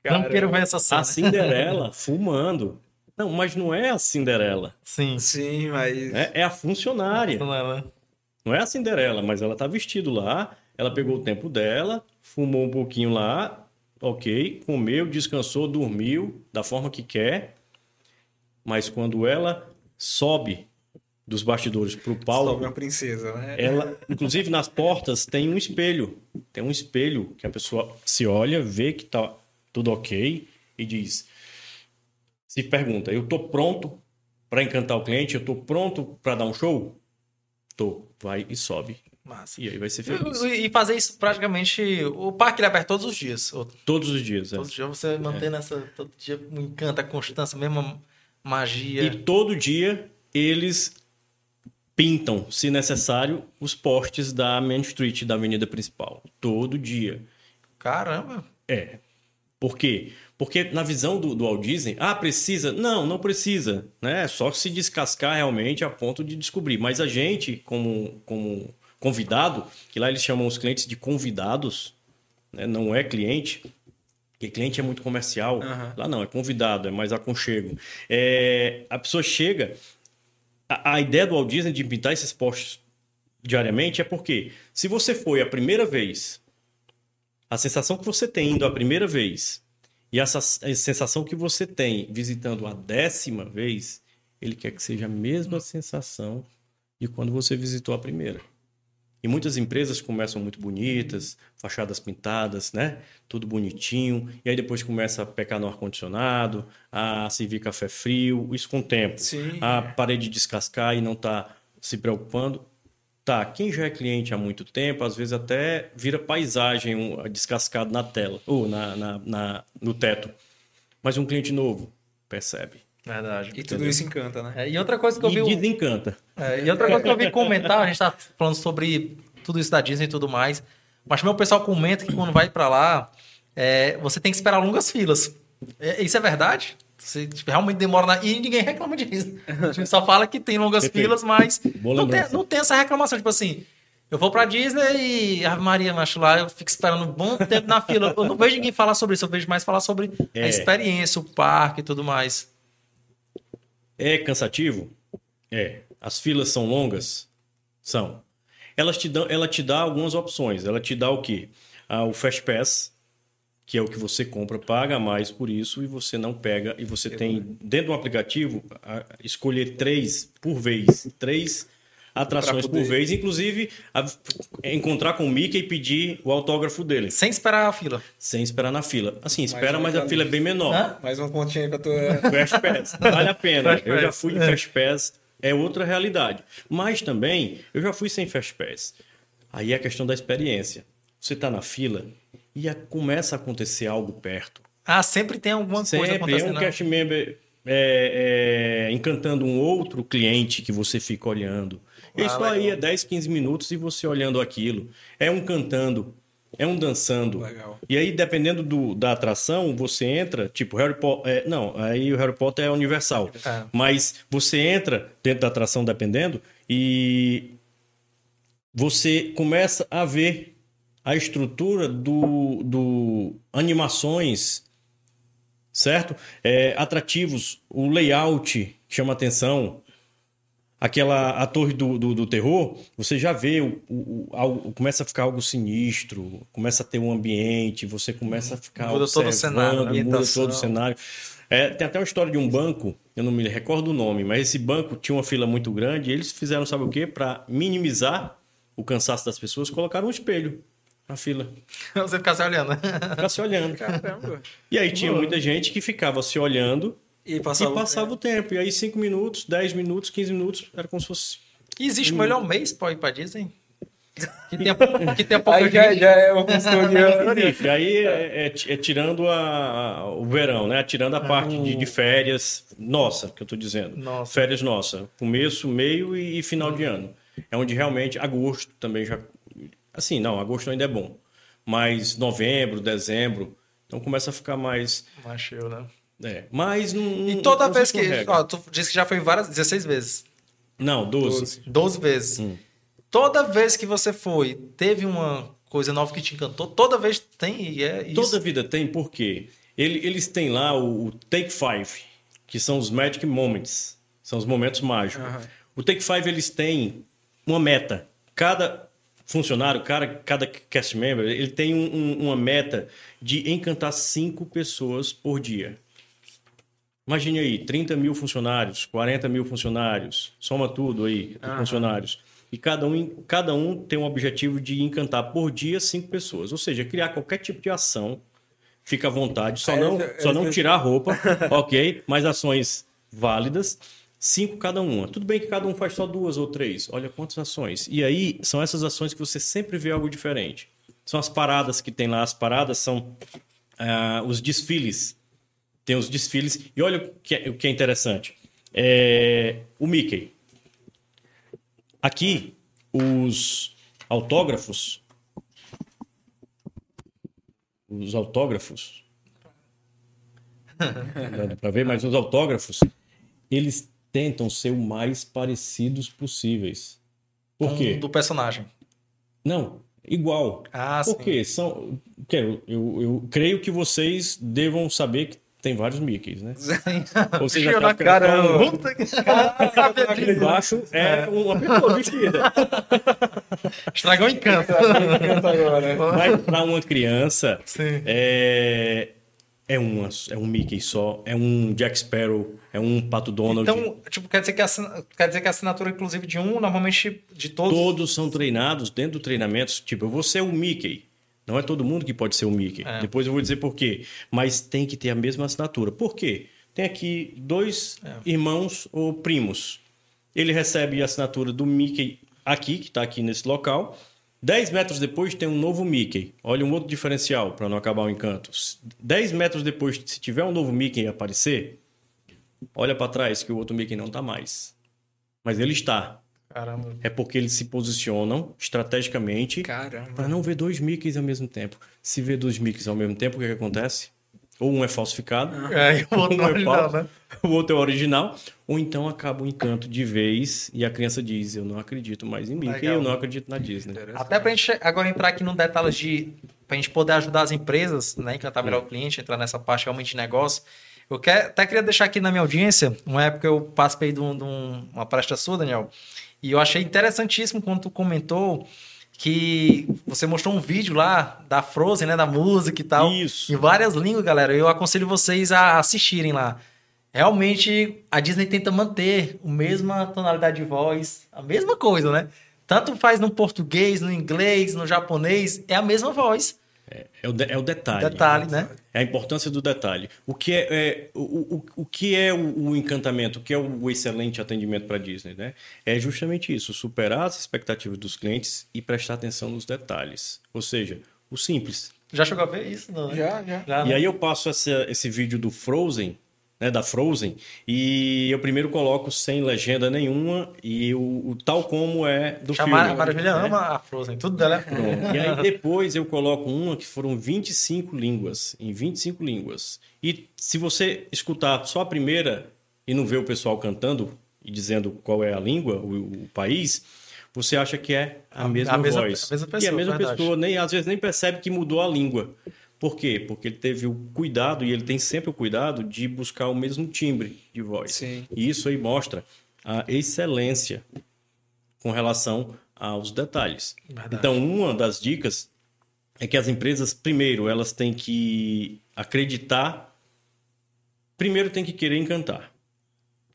Não quero ver essa cena. A Cinderela fumando. Não, mas não é a Cinderela. Sim. Sim, mas. É, é a funcionária. Não é, né? Não é a Cinderela, mas ela tá vestido lá. Ela pegou o tempo dela, fumou um pouquinho lá, ok, comeu, descansou, dormiu da forma que quer. Mas quando ela sobe dos bastidores pro Salve palco, uma princesa, né? ela, inclusive nas portas tem um espelho. Tem um espelho que a pessoa se olha, vê que tá tudo ok e diz: se pergunta, eu tô pronto para encantar o cliente, eu tô pronto para dar um show? Tô, vai e sobe. Massa. E aí vai ser feliz. E e fazer isso praticamente. O parque ele é aberto todos os dias. Todos os dias. é. Todos os dias você mantendo essa. Todo dia um encanto, a constância, a mesma magia. E todo dia eles pintam, se necessário, os postes da Main Street, da avenida principal. Todo dia. Caramba. É. Por quê? Porque na visão do, do Walt Disney, ah, precisa? Não, não precisa. Né? É só se descascar realmente a ponto de descobrir. Mas a gente, como, como convidado, que lá eles chamam os clientes de convidados, né? não é cliente, porque cliente é muito comercial. Aham. Lá não, é convidado, é mais aconchego. É, a pessoa chega. A, a ideia do Walt Disney de pintar esses postes diariamente é porque, se você foi a primeira vez, a sensação que você tem indo a primeira vez e essa sensação que você tem visitando a décima vez, ele quer que seja a mesma sensação de quando você visitou a primeira. E muitas empresas começam muito bonitas, fachadas pintadas, né? Tudo bonitinho. E aí depois começa a pecar no ar-condicionado, a servir café frio, isso com o tempo. Sim. A parede descascar e não tá se preocupando. Tá, quem já é cliente há muito tempo, às vezes até vira paisagem um, descascado na tela, ou na, na- na- no teto. Mas um cliente novo percebe. Verdade. E tudo isso encanta, né? É, e outra coisa que eu E vi. desencanta. É, e outra coisa que eu vi comentar, a gente tá falando sobre tudo isso da Disney e tudo mais. Mas também o pessoal comenta que quando vai pra lá, é, você tem que esperar longas filas. É, isso é verdade? Você tipo, realmente demora na... E ninguém reclama disso. A gente só fala que tem longas Perfeito. filas, mas Boa não tem, não tem essa reclamação. Tipo assim, eu vou pra Disney e Ave Maria, macho, lá eu fico esperando um bom tempo na fila. Eu não vejo ninguém falar sobre isso, eu vejo mais falar sobre a É. experiência, o parque e tudo mais. É cansativo? É. As filas são longas? São. Elas te dão, ela te dá algumas opções. Ela te dá o quê? Ah, o Fast Pass, que é o que você compra, paga mais por isso e você não pega. E você tem, dentro do aplicativo, a- escolher três por vez. Três atrações poder- por vez. Inclusive, a- encontrar com o Mickey e pedir o autógrafo dele. Sem esperar a fila. Sem esperar na fila. Assim, espera, mas a fila é bem menor. Hã? Mais uma pontinha aí pra tua. Fast Pass. Vale a pena. Fast eu já Pass. fui de Fast Pass, é outra realidade. Mas também, eu já fui sem Fast Pass. Aí é a questão da experiência. Você está na fila e a- começa a acontecer algo perto. Ah, sempre tem alguma coisa Sempre é acontecendo. um cast member é, é, encantando um outro cliente que você fica olhando. Ah, Isso aí legal. é 10, 15 minutos e você olhando aquilo. É um cantando, é um dançando. Legal. E aí, dependendo do- da atração, você entra, tipo, Harry Potter. não, aí o Harry Potter é universal. É. Mas você entra dentro da atração, dependendo, e você começa a ver a estrutura do, do animações, certo? É, atrativos, o layout chama atenção. Aquela a torre do, do, do terror, você já vê o, o- o- algo- começa a ficar algo sinistro, começa a ter um ambiente, você começa a ficar Muda todo o cenário, muda todo o cenário. É, tem até uma história de um banco, eu não me recordo o nome, mas esse banco tinha uma fila muito grande e eles fizeram, sabe o quê? Para minimizar o cansaço das pessoas, colocaram um espelho na fila. Você ficar se olhando. Ficar se olhando. Caramba. E aí tinha muita gente que ficava se olhando E passava. e passava o tempo. E aí 5 minutos, 10 minutos, 15 minutos, era como se fosse. E existe o melhor mês pra ir pra Disney? Que tenha, que tenha pouca Aí já, já é uma consultoria. Felipe, aí é, é- é tirando a- a- o verão, né? Tirando a parte de, de férias nossa, que eu tô dizendo. Nossa. Férias nossa. Começo, meio e, e final de ano. É onde realmente agosto também já. Assim, não, agosto ainda é bom. Mas novembro, dezembro. Então começa a ficar mais. Macho, eu, né? É, mas não. E toda não vez que. Ó, tu disse que já foi várias. 16 vezes. Não, 12. 12. 12 vezes. Hum. Toda vez que você foi, teve uma coisa nova que te encantou. Toda vez tem. E é isso. Toda vida tem, por quê? Ele- eles têm lá o, o Take Five, que são os Magic Moments, são os momentos mágicos. Aham. O Take Five, eles têm uma meta. Cada funcionário, cada, cada cast member, ele tem um- um- uma meta de encantar cinco pessoas por dia. Imagine aí, 30 mil funcionários, 40 mil funcionários, soma tudo aí, os funcionários. E cada um, cada um tem um objetivo de encantar por dia cinco pessoas. Ou seja, criar qualquer tipo de ação, fica à vontade, só É, não, é, só não é, tirar a roupa, ok? Mas ações válidas, cinco cada uma. Tudo bem que cada um faz só duas ou três. Olha quantas ações. E aí, são essas ações que você sempre vê algo diferente. São as paradas que tem lá. As paradas são ah, os desfiles tem os desfiles. E olha o que é, o que é interessante. É, o Mickey. Aqui, os autógrafos. Os autógrafos. Não dá para ver, mas os autógrafos, eles tentam ser o mais parecidos possíveis. Por quê? Do personagem. Não, igual. Ah, Por sim. quê? São, eu, eu, eu creio que vocês devam saber que tem vários Mickeys, né? Ou seja, tá cara. Puta que disso. embaixo é uma pessoa vestida. Estragou o encanto. agora. Mas para uma criança, Sim. é, é, uma, é um Mickey só, é um Jack Sparrow, é um Pato Donald. Então, tipo, quer dizer que a, quer dizer que a assinatura, inclusive, de um, normalmente de todos. Todos são treinados dentro do treinamento. Tipo, eu vou ser o Mickey. Não é todo mundo que pode ser o Mickey. É. Depois eu vou dizer por quê. Mas tem que ter a mesma assinatura. Por quê? Tem aqui dois É. irmãos ou primos. Ele recebe a assinatura do Mickey aqui, que está aqui nesse local. Dez metros depois tem um novo Mickey. Olha um outro diferencial para não acabar o encanto. Dez metros depois, se tiver um novo Mickey aparecer, olha para trás que o outro Mickey não está mais. Mas ele está Caramba. é porque eles se posicionam estrategicamente para não ver dois Mickeys ao mesmo tempo. Se vê dois Mickeys ao mesmo tempo, o que, que acontece? Ou um é falsificado, É, o outro um não é original, falso, né? o outro é original, ou então acaba o encanto de vez e a criança diz: Eu não acredito mais em Mickey, Legal. eu não acredito na Disney. Até pra gente agora entrar aqui no detalhe de. pra gente poder ajudar as empresas, né? Encantar melhor o cliente, entrar nessa parte realmente de negócio. Eu quero, até queria deixar aqui na minha audiência, uma época eu participei de, um- de um- uma palestra sua, Daniel, e eu achei interessantíssimo quando tu comentou que você mostrou um vídeo lá da Frozen, né? Da música e tal. Isso. Em várias línguas, galera. Eu aconselho vocês a assistirem lá. Realmente, a Disney tenta manter a mesma tonalidade de voz, a mesma coisa, né? Tanto faz no português, no inglês, no japonês, é a mesma voz. É o, de- é o detalhe. Detalhe, né? É a importância do detalhe. O que é, é- o, o, o que é o, o encantamento, o que é o excelente atendimento para a Disney, né? É justamente isso, superar as expectativas dos clientes e prestar atenção nos detalhes. Ou seja, o simples. Já chegou a ver isso? Não, né? Já, já. Já, E né? aí eu passo essa- esse vídeo do Frozen, né, da Frozen, e eu primeiro coloco sem legenda nenhuma e o, o tal como é do Chamar, filme. a Maravilha né? ama a Frozen, tudo dela é Frozen. Pronto. E aí depois eu coloco uma que foram 25 línguas, em 25 línguas. E se você escutar só a primeira e não ver o pessoal cantando e dizendo qual é a língua, o, o país, você acha que é a, mesma, a mesma- voz. a mesma e a pessoa, mesma verdade. pessoa nem às vezes nem percebe que mudou a língua. Por quê? Porque ele teve o cuidado e ele tem sempre o cuidado de buscar o mesmo timbre de voz. Sim. E isso aí mostra a excelência com relação aos detalhes. Verdade. Então, uma das dicas é que as empresas, primeiro, elas têm que acreditar. Primeiro, tem que querer encantar.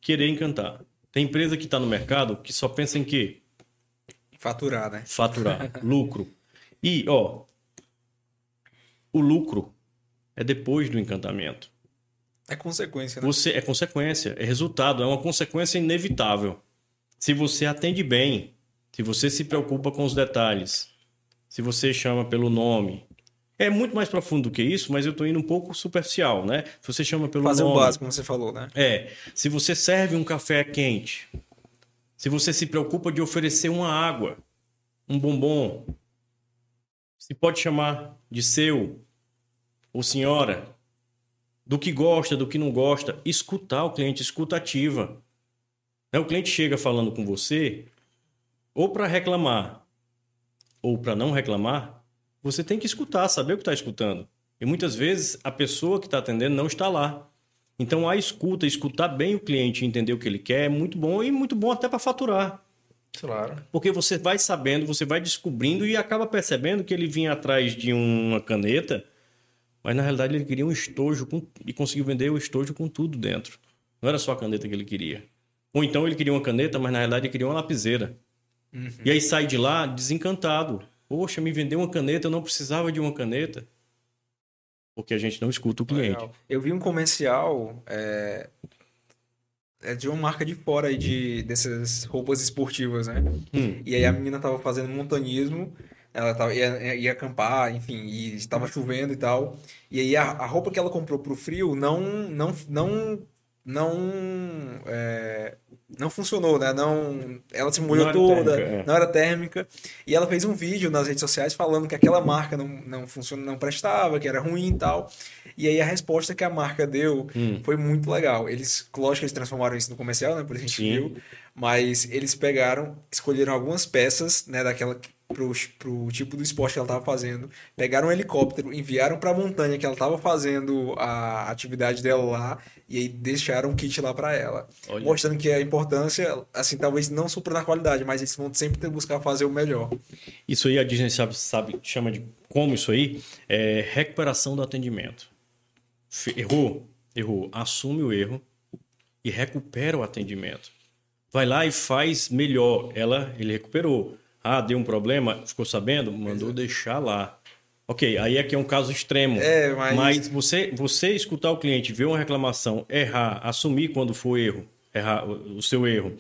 Querer encantar. Tem empresa que está no mercado que só pensa em quê? Faturar, né? Faturar, lucro. E, ó, o lucro é depois do encantamento. É consequência, né? Você é consequência, é resultado, é uma consequência inevitável. Se você atende bem, se você se preocupa com os detalhes, se você chama pelo nome, é muito mais profundo do que isso, mas eu estou indo um pouco superficial, né? Se você chama pelo Fazer nome. o básico, como você falou, né? É. Se você serve um café quente, se você se preocupa de oferecer uma água, um bombom, se pode chamar de seu ou senhora, do que gosta, do que não gosta, escutar o cliente, escuta ativa. Né? O cliente chega falando com você, ou para reclamar, ou para não reclamar, você tem que escutar, saber o que está escutando. E muitas vezes a pessoa que está atendendo não está lá. Então a escuta, escutar bem o cliente, entender o que ele quer, é muito bom e muito bom até para faturar. Claro. Porque você vai sabendo, você vai descobrindo e acaba percebendo que ele vinha atrás de uma caneta, mas na realidade ele queria um estojo com... e conseguiu vender o estojo com tudo dentro. Não era só a caneta que ele queria. Ou então ele queria uma caneta, mas na realidade ele queria uma lapiseira. Uhum. E aí sai de lá desencantado. Poxa, me vendeu uma caneta, eu não precisava de uma caneta. Porque a gente não escuta o cliente. Legal. Eu vi um comercial é, é de uma marca de fora aí de, dessas roupas esportivas, né? Hum. E aí a menina tava fazendo montanismo, ela tava, ia, ia acampar, enfim, e estava chovendo e tal. E aí a, a roupa que ela comprou pro frio não, não, não não é, não funcionou, né? Não, ela se molhou toda, térmica, é. não era térmica. E ela fez um vídeo nas redes sociais falando que aquela marca não, não funciona, não prestava, que era ruim e tal. E aí a resposta que a marca deu hum. foi muito legal. Eles, lógico que eles transformaram isso no comercial, né? Por isso a gente Sim. viu. Mas eles pegaram, escolheram algumas peças, né? Daquela pro, pro tipo do esporte que ela estava fazendo, pegaram um helicóptero, enviaram para a montanha que ela estava fazendo a atividade dela lá e aí deixaram um kit lá para ela, Olha. mostrando que a importância, assim, talvez não supra na qualidade, mas eles vão sempre buscar fazer o melhor. Isso aí a Disney sabe, sabe chama de como isso aí é recuperação do atendimento. Errou, errou, assume o erro e recupera o atendimento. Vai lá e faz melhor. Ela, ele recuperou ah, deu um problema, ficou sabendo? Mandou deixar lá. Ok, aí aqui é um caso extremo. É, mas... mas você, você escutar o cliente, ver uma reclamação, errar, assumir quando for erro, errar o seu erro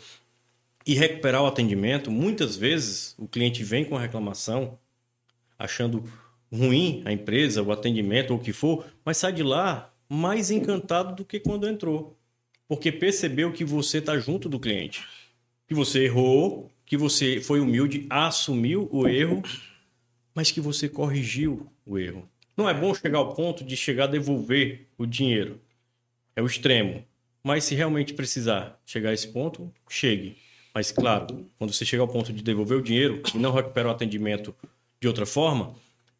e recuperar o atendimento, muitas vezes o cliente vem com a reclamação achando ruim a empresa, o atendimento ou o que for, mas sai de lá mais encantado do que quando entrou. Porque percebeu que você está junto do cliente. Que você errou, que você foi humilde, assumiu o erro, mas que você corrigiu o erro. Não é bom chegar ao ponto de chegar a devolver o dinheiro. É o extremo. Mas se realmente precisar chegar a esse ponto, chegue. Mas claro, quando você chega ao ponto de devolver o dinheiro e não recupera o atendimento de outra forma,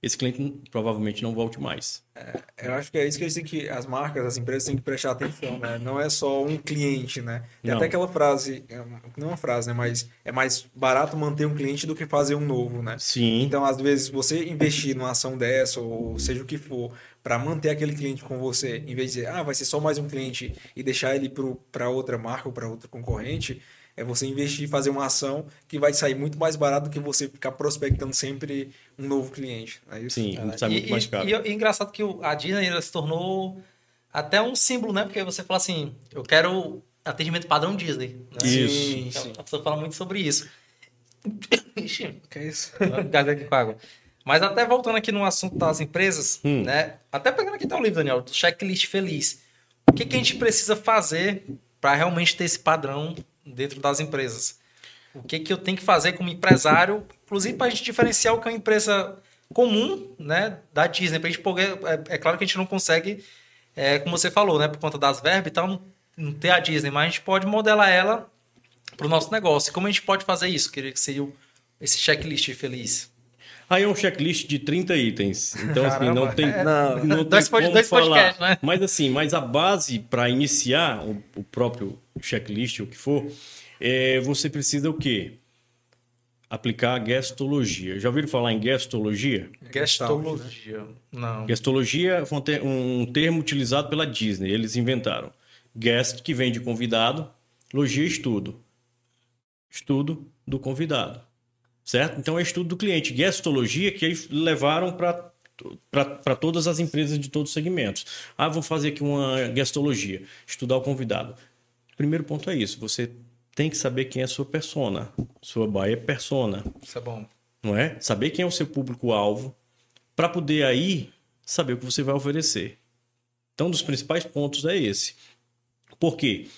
esse cliente provavelmente não volte mais. É, eu acho que é isso que, que as marcas, as empresas têm que prestar atenção, né? Não é só um cliente, né? Tem não. até aquela frase, é não é uma frase, né? Mas é mais barato manter um cliente do que fazer um novo, né? Sim. Então, às vezes, você investir numa ação dessa, ou seja o que for, para manter aquele cliente com você, em vez de dizer, ah, vai ser só mais um cliente e deixar ele para outra marca ou para outro concorrente, é você investir e fazer uma ação que vai sair muito mais barato do que você ficar prospectando sempre um novo cliente. É isso? Sim, é, sai muito e, mais caro. E, e, e engraçado que a Disney se tornou até um símbolo, né? Porque você fala assim, eu quero atendimento padrão Disney. Né? Isso. Então, a pessoa fala muito sobre isso. Ixi, que é isso? Gás aqui com água. Mas até voltando aqui no assunto das empresas, hum. né? Até pegando aqui teu livro, Daniel, do checklist feliz. O que, que a gente precisa fazer para realmente ter esse padrão dentro das empresas. O que, que eu tenho que fazer como empresário, inclusive para a gente diferenciar o que é uma empresa comum né, da Disney. Pra gente poder, é, é claro que a gente não consegue, é, como você falou, né, por conta das verbas e tal, não, não ter a Disney, mas a gente pode modelar ela para o nosso negócio. E como a gente pode fazer isso? Queria que seria esse checklist feliz. Aí é um checklist de 30 itens. Então, assim, não tem, é, não, não tem dois, como dois falar. Podcast, né? Mas, assim, mas a base para iniciar o, o, próprio checklist, o que for, é, você precisa o quê? Aplicar a gestologia. Já ouviram falar em gestologia? Gestologia. Não. Gestologia foi um termo utilizado pela Disney. Eles inventaram. Guest, que vem de convidado. Logia, estudo. Estudo do convidado certo? Então é estudo do cliente, guestologia que eles levaram para para todas as empresas de todos os segmentos. Ah, vou fazer aqui uma guestologia, estudar o convidado. Primeiro ponto é isso, você tem que saber quem é a sua persona, sua buyer persona, Isso é bom. não é? Saber quem é o seu público-alvo, para poder aí saber o que você vai oferecer. Então, um dos principais pontos é esse. Por quê? Porque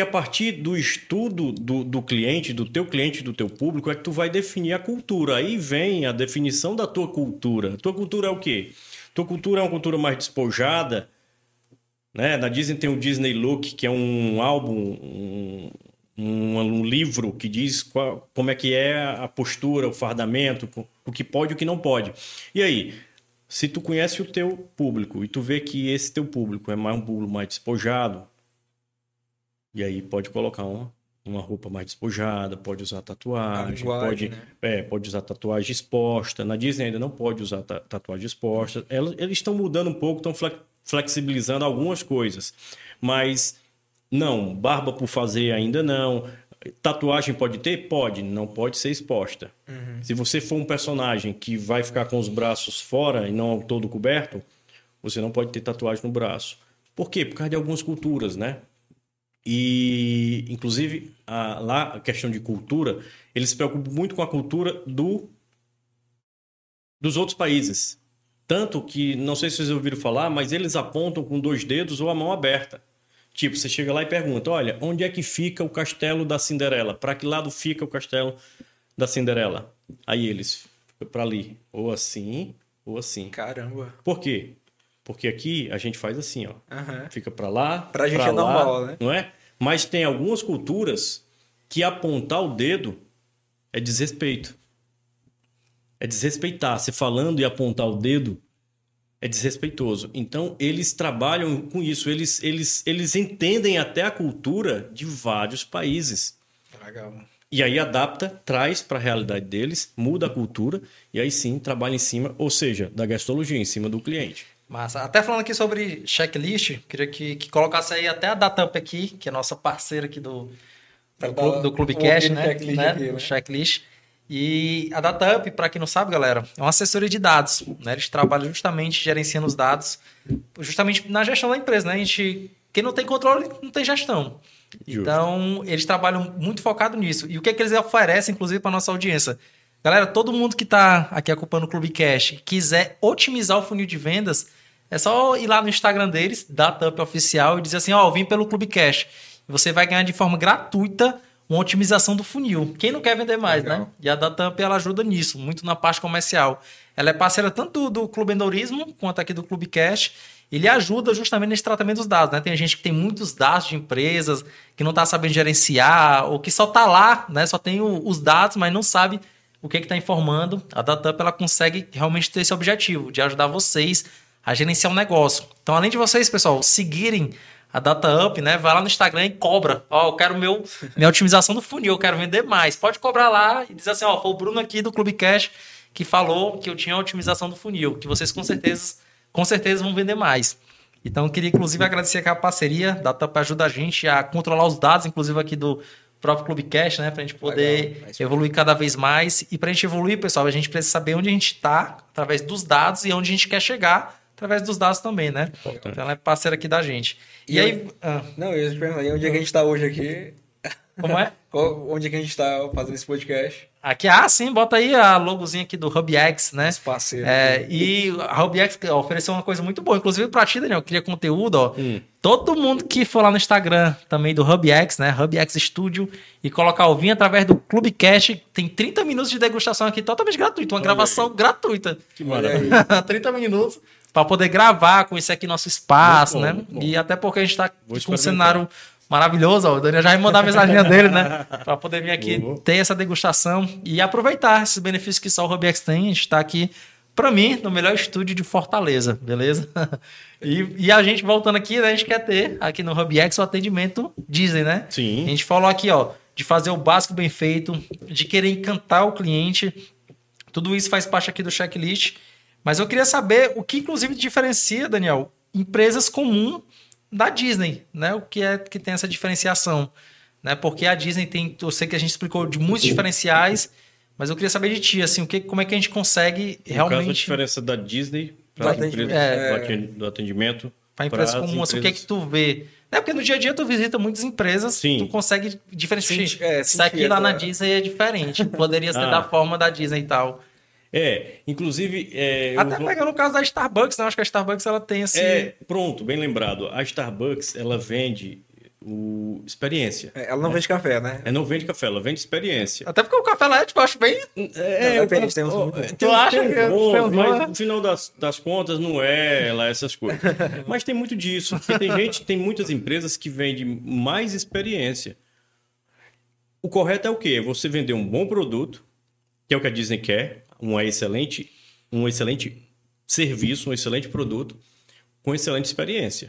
a partir do estudo do, do cliente, do teu cliente, do teu público, é que tu vai definir a cultura. Aí vem a definição da tua cultura. Tua cultura é o quê? Tua cultura é uma cultura mais despojada, né? Na Disney tem o Disney Look, que é um álbum, um, um, um livro que diz qual, como é que é a postura, o fardamento, o que pode e o que não pode. E aí, se tu conhece o teu público e tu vê que esse teu público é mais um público mais despojado, e aí pode colocar uma, uma roupa mais despojada, pode usar tatuagem, linguagem, pode, né? é, pode usar tatuagem exposta. Na Disney ainda não pode usar ta- tatuagem exposta. Elas- Eles estão mudando um pouco, estão fle- flexibilizando algumas coisas. Mas não, barba por fazer ainda não. Tatuagem pode ter? Pode, não pode ser exposta. Se você for um personagem que vai ficar com os braços fora e não todo coberto, você não pode ter tatuagem no braço. Por quê? Por causa de algumas culturas, né? E, inclusive, a- lá a questão de cultura, eles se preocupam muito com a cultura do, dos outros países. Tanto que, não sei se vocês ouviram falar, mas eles apontam com dois dedos ou a mão aberta. Tipo, você chega lá e pergunta: olha, onde é que fica o castelo da Cinderela? Para que lado fica o castelo da Cinderela? Aí eles, para ali. Ou assim, ou assim. Caramba. Por quê? Porque aqui a gente faz assim, ó. Aham. Fica para lá. Pra gente pra é lá, normal, né? Não é? Mas tem algumas culturas que apontar o dedo é desrespeito. É desrespeitar. Você falando e apontar o dedo é desrespeitoso. Então, eles trabalham com isso. Eles, eles, eles entendem até a cultura de vários países. Legal. E aí adapta, traz para a realidade deles, muda a cultura e aí sim trabalha em cima, ou seja, da gastologia, em cima do cliente. Massa. Até falando aqui sobre checklist, queria que, que colocasse aí até a Datap aqui, que é nossa parceira aqui do, do, Clube, do Clube Cash, né? checklist né? aqui, né? Checklist. E a Datap, para quem não sabe, galera, é uma assessoria de dados. Né? Eles trabalham justamente gerenciando os dados, justamente na gestão da empresa. Né? A gente, quem não tem controle, não tem gestão. Justo. Então, eles trabalham muito focado nisso. E o que, é que eles oferecem, inclusive, para nossa audiência? Galera, todo mundo que está aqui acompanhando o Clube Cash quiser otimizar o funil de vendas, é só ir lá no Instagram deles, Datap Oficial, e dizer assim: Ó, eu vim pelo Clube Cash. Você vai ganhar de forma gratuita uma otimização do funil. Quem não quer vender mais, Legal. né? E a Datamp ela ajuda nisso, muito na parte comercial. Ela é parceira tanto do, do Clube Endorismo quanto aqui do Clube Cash. Ele ajuda justamente nesse tratamento dos dados, né? Tem gente que tem muitos dados de empresas, que não está sabendo gerenciar, ou que só está lá, né? Só tem o- os dados, mas não sabe o que está informando. A Datamp ela consegue realmente ter esse objetivo de ajudar vocês a gerenciar um negócio. Então, além de vocês, pessoal, seguirem a Data Up, né? Vai lá no Instagram e cobra. Ó, eu quero meu, minha otimização do funil, eu quero vender mais. Pode cobrar lá e dizer assim, ó, foi o Bruno aqui do Clube Cash que falou que eu tinha a otimização do funil, que vocês com certeza, com certeza vão vender mais. Então, eu queria inclusive agradecer a parceria, a Data Up ajuda a gente a controlar os dados, inclusive aqui do próprio Clube Cash, né? Pra gente poder Legal. evoluir cada vez mais. E pra gente evoluir, pessoal, a gente precisa saber onde a gente tá, através dos dados, e onde a gente quer chegar, através dos dados também, né? Então, ela é parceira aqui da gente. E, E aí... ah, Não, eu ia te perguntar, e onde é que a gente tá hoje aqui? Como é? Onde é que a gente tá fazendo esse podcast? Aqui, ah, sim, bota aí a logozinha aqui do HubX, né? Esse parceiro. É, e a HubX ofereceu uma coisa muito boa, inclusive pra ti, Daniel, cria conteúdo, ó. Hum. Todo mundo que for lá no Instagram também do HubX, né? HubX Studio, e colocar o vinho através do Clube Cash, tem 30 minutos de degustação aqui totalmente gratuito, uma Olha gravação gratuita. Que aí. maravilha. 30 minutos para poder gravar, conhecer aqui nosso espaço, Muito bom, né? E até porque a gente tá Vou com um cenário maravilhoso, ó. O Daniel já vai mandar a mensagem dele, né? Para poder vir aqui Vou. ter essa degustação e aproveitar esses benefícios que só o Robiex tem. A gente está aqui, para mim, no melhor estúdio de Fortaleza, beleza? E, e a gente voltando aqui, né, a gente quer ter aqui no Robiex o atendimento Disney, né? Sim. A gente falou aqui, ó, de fazer o básico bem feito, de querer encantar o cliente. Tudo isso faz parte aqui do checklist. Mas eu queria saber o que, inclusive, diferencia, Daniel, empresas comuns da Disney, né? O que é que tem essa diferenciação, né? Porque a Disney tem, eu sei que a gente explicou de muitos diferenciais, mas eu queria saber de ti, assim, o que, como é que a gente consegue No caso, a realmente diferença da Disney para atendimento. É. do atendimento para empresas comuns, assim, o que é que tu vê? É porque no dia a dia tu visita muitas empresas, Sim. tu consegue diferenciar. Senti- é, Isso aqui lá na Disney é diferente. Poderia ser Ah. da forma da Disney e tal. É, inclusive. É, eu Até vou- pegando o caso da Starbucks, né? Eu acho que a Starbucks ela tem esse. É, pronto, bem lembrado. A Starbucks, ela vende o experiência. É, Ela não vende café, né? Ela não vende café, ela vende experiência. Até porque o café lá, tipo, eu acho bem. É, Não, depende, eu- tem uns tem Tu acha tem que- tem uns mas bons? no final das, das contas não é lá essas coisas. mas tem muito disso. Porque tem gente, tem muitas empresas que vendem mais experiência. O correto é o quê? Você vender um bom produto, que é o que a Disney quer, uma excelente, um excelente serviço, um excelente produto, com excelente experiência.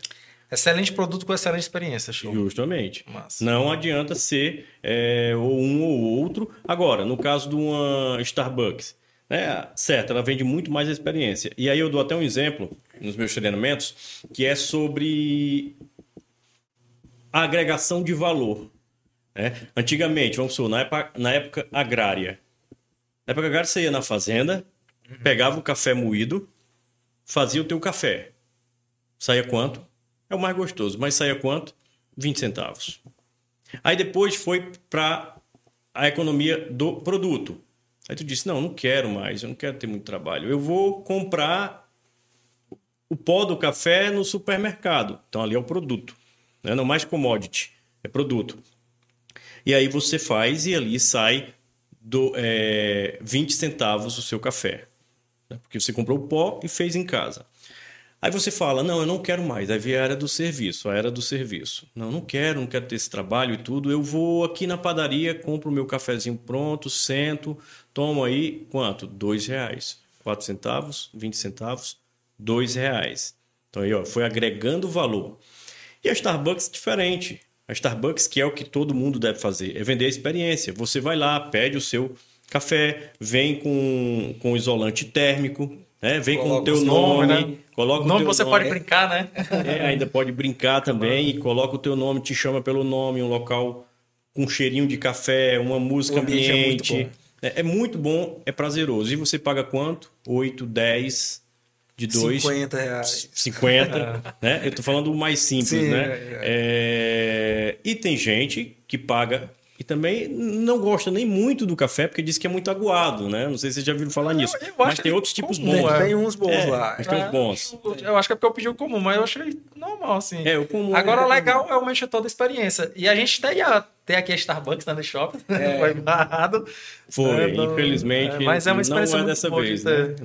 Excelente produto com excelente experiência, show. Justamente. Massa. Não adianta ser é, ou um ou outro. Agora, no caso de uma Starbucks, né, certo, ela vende muito mais experiência. E aí eu dou até um exemplo nos meus treinamentos, que é sobre agregação de valor. né? Antigamente, vamos supor, na época, na época agrária. Na época agrária, você ia na fazenda, pegava o café moído, fazia o teu café. Saía quanto? É o mais gostoso, mas saía quanto? 20 centavos. Aí depois foi para a economia do produto. Aí tu disse: Não, não quero mais, eu não quero ter muito trabalho. Eu vou comprar o pó do café no supermercado. Então ali é o produto, né? não mais commodity, é produto. E aí você faz e ali sai do, é, 20 centavos o seu café. né? Porque você comprou o pó e fez em casa. Aí você fala, não, eu não quero mais. Aí vem a era do serviço, a era do serviço. Não, não quero, não quero ter esse trabalho e tudo. Eu vou aqui na padaria, compro o meu cafezinho pronto, sento, tomo aí, quanto? Dois reais. Quatro centavos, vinte centavos, dois reais. Então aí, ó, foi agregando valor. E a Starbucks diferente. A Starbucks, que é o que todo mundo deve fazer, é vender a experiência. Você vai lá, pede o seu café, vem com, com isolante térmico, né? vem com o Coloca teu o nome, nome, né? coloca O nome teu você nome. pode brincar, né? É, ainda pode brincar também e coloca o teu nome, te chama pelo nome, um local com cheirinho de café, uma música ambiente é muito bom. É, é muito bom, é prazeroso. E você paga quanto? 8, 10 de 2. 50 reais. 50, né? Eu tô falando o mais simples, Sim, né? é, É, E tem gente que paga e também não gosta nem muito do café porque diz que é muito aguado, né? Não sei se vocês já viram falar nisso. eu acho Mas tem outros tipos comum, bons. é. Tem uns bons É, lá. mas tem uns bons. Eu acho que é porque eu pedi o comum, mas eu achei normal, assim. É, o comum Agora, é o legal é o mexer toda a experiência. E a gente até ia ter aqui a Starbucks né, no shopping, É. foi barrado. Foi, É, não- infelizmente. é, mas é uma experiência não é dessa vez, né?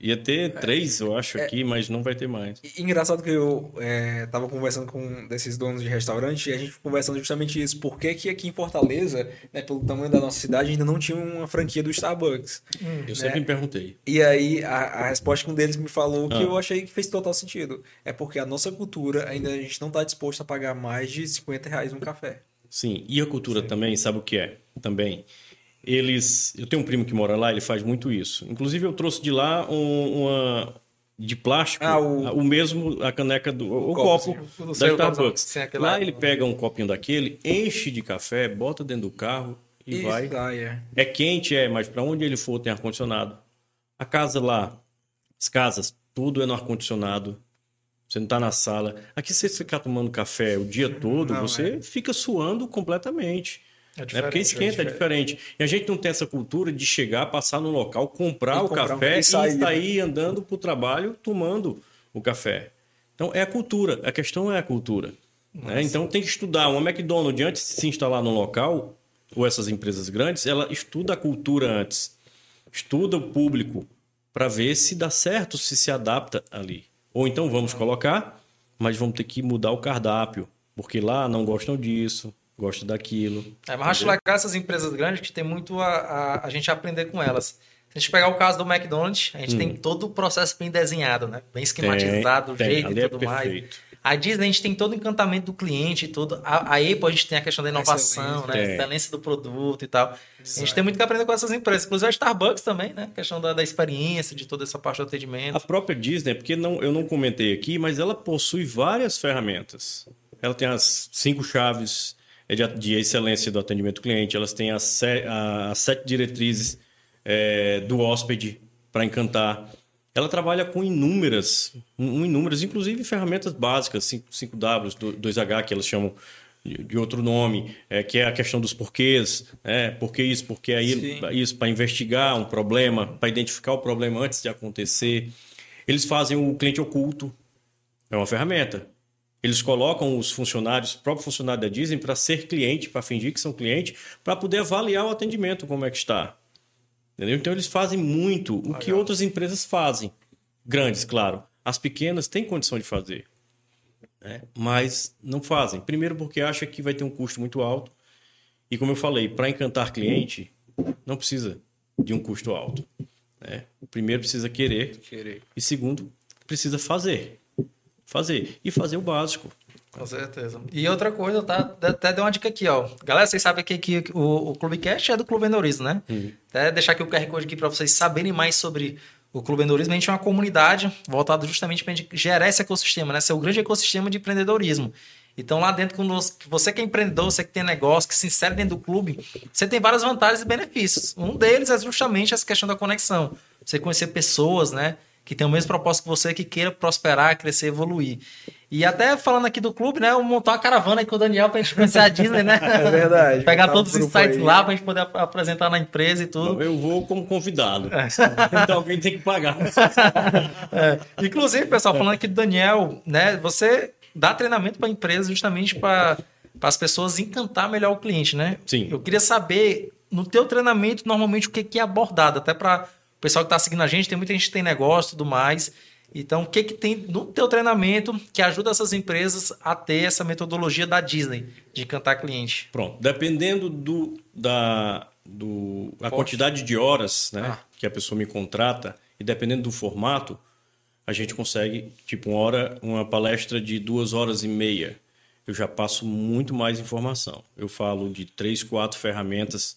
Ia ter três, eu acho, aqui, mas não vai ter mais. E engraçado que eu é, tava conversando com um desses donos de restaurante e a gente conversando justamente isso. Por que, que aqui em Fortaleza, né, pelo tamanho da nossa cidade, ainda não tinha uma franquia do Starbucks? Eu sempre me perguntei. E aí a, a resposta que um deles me falou que Ah. eu achei que fez total sentido. É porque a nossa cultura ainda a gente não tá disposto a pagar mais de 50 reais um café. Sim, e a cultura também, sabe o que é? Também. Eles. Eu tenho um primo que mora lá, ele faz muito isso. Inclusive, eu trouxe de lá um- uma. De plástico, Ah, o- mesmo, a caneca do. O, copo, copo, sim. O da Starbucks. copo, sim, lá lá. ele pega um copinho daquele, enche de café, bota dentro do carro e Isso, vai. ah, é. É quente, é, mas para onde ele for tem ar-condicionado. A casa lá, as casas, tudo é no ar-condicionado. Você não tá na sala. Aqui, se você ficar tomando café o dia todo, Não, você fica suando completamente. É né? diferente, Porque esquenta, é diferente. E a gente não tem essa cultura de chegar, passar no local, comprar E o comprar um- café e e sair, sair, andando para o trabalho tomando o café. Então, é a cultura. A questão é a cultura. né? Então, tem que estudar. Uma McDonald's, antes de se instalar no local, ou essas empresas grandes, ela estuda a cultura antes. Estuda o público para ver se dá certo, se se adapta ali. Ou então vamos colocar, mas vamos ter que mudar o cardápio, porque lá não gostam disso, gostam daquilo. É, mas acho legal essas empresas grandes que tem muito a, a, a gente aprender com elas. Se a gente pegar o caso do McDonald's, a gente tem todo o processo bem desenhado, né? Bem esquematizado, o Hum. Tem, jeito ali e é tudo mais. A Disney, a gente tem todo o encantamento do cliente, todo. A, a Apple, a gente tem a questão da inovação, né? A É. excelência do produto e tal. A gente tem muito que aprender com essas empresas. Inclusive a Starbucks também, né? A questão da, da experiência, de toda essa parte do atendimento. A própria Disney, porque não, eu não comentei aqui, mas ela possui várias ferramentas. Ela tem as cinco chaves é de, de excelência do atendimento ao cliente, elas têm as sete diretrizes é, do hóspede para encantar. Ela trabalha com inúmeras, um, inúmeras, inclusive ferramentas básicas, 5, ws 2H, que elas chamam de outro nome, é, que é a questão dos porquês, né? por que isso, por que aí, isso, para investigar um problema, para identificar o problema antes de acontecer. Eles fazem o cliente oculto, é uma ferramenta. Eles colocam os funcionários, o próprio funcionário da Disney, para ser cliente, para fingir que são cliente, para poder avaliar o atendimento, como é que está. Entendeu? Então eles fazem muito o Legal. que outras empresas fazem. Grandes, claro. As pequenas têm condição de fazer né? mas não fazem. Primeiro porque acha que vai ter um custo muito alto. E como eu falei, para encantar cliente, não precisa de um custo alto. Né? Primeiro precisa querer, querer. E segundo, precisa fazer. Fazer. E fazer o básico. Com certeza. E outra coisa, tá? Até deu uma dica aqui, ó. Galera, vocês sabem que, que o, o Clubecast é do Clube Endorismo, né? Uhum. Até deixar aqui o QR Code aqui para vocês saberem mais sobre o Clube Empreendedorismo, a gente é uma comunidade voltada justamente para gerar esse ecossistema, né? Ser o grande ecossistema de empreendedorismo. Então, lá dentro, quando você que é empreendedor, você que tem negócio, que se insere dentro do clube, você tem várias vantagens e benefícios. Um deles é justamente essa questão da conexão. Você conhecer pessoas, né? Que tem o mesmo propósito que você, que queira prosperar, crescer, evoluir. E até falando aqui do clube, né? Eu montar uma caravana aí com o Daniel pra gente conhecer a Disney, né? É verdade. Pegar todos os insights aí. lá pra gente poder apresentar na empresa e tudo. Não, eu vou como convidado. É. então alguém tem que pagar. É. Inclusive, pessoal, falando aqui do Daniel, né? Você dá treinamento para empresa justamente para as pessoas encantar melhor o cliente, né? Sim. Eu queria saber, no teu treinamento, normalmente o que, que é abordado, até para o pessoal que está seguindo a gente, tem muita gente que tem negócio e tudo mais. Então, o que, que tem no teu treinamento que ajuda essas empresas a ter essa metodologia da Disney de encantar cliente? Pronto. Dependendo do, da do, a quantidade de horas né, ah. que a pessoa me contrata e dependendo do formato, a gente consegue, tipo, uma hora, uma palestra de duas horas e meia. Eu já passo muito mais informação. Eu falo de três, quatro ferramentas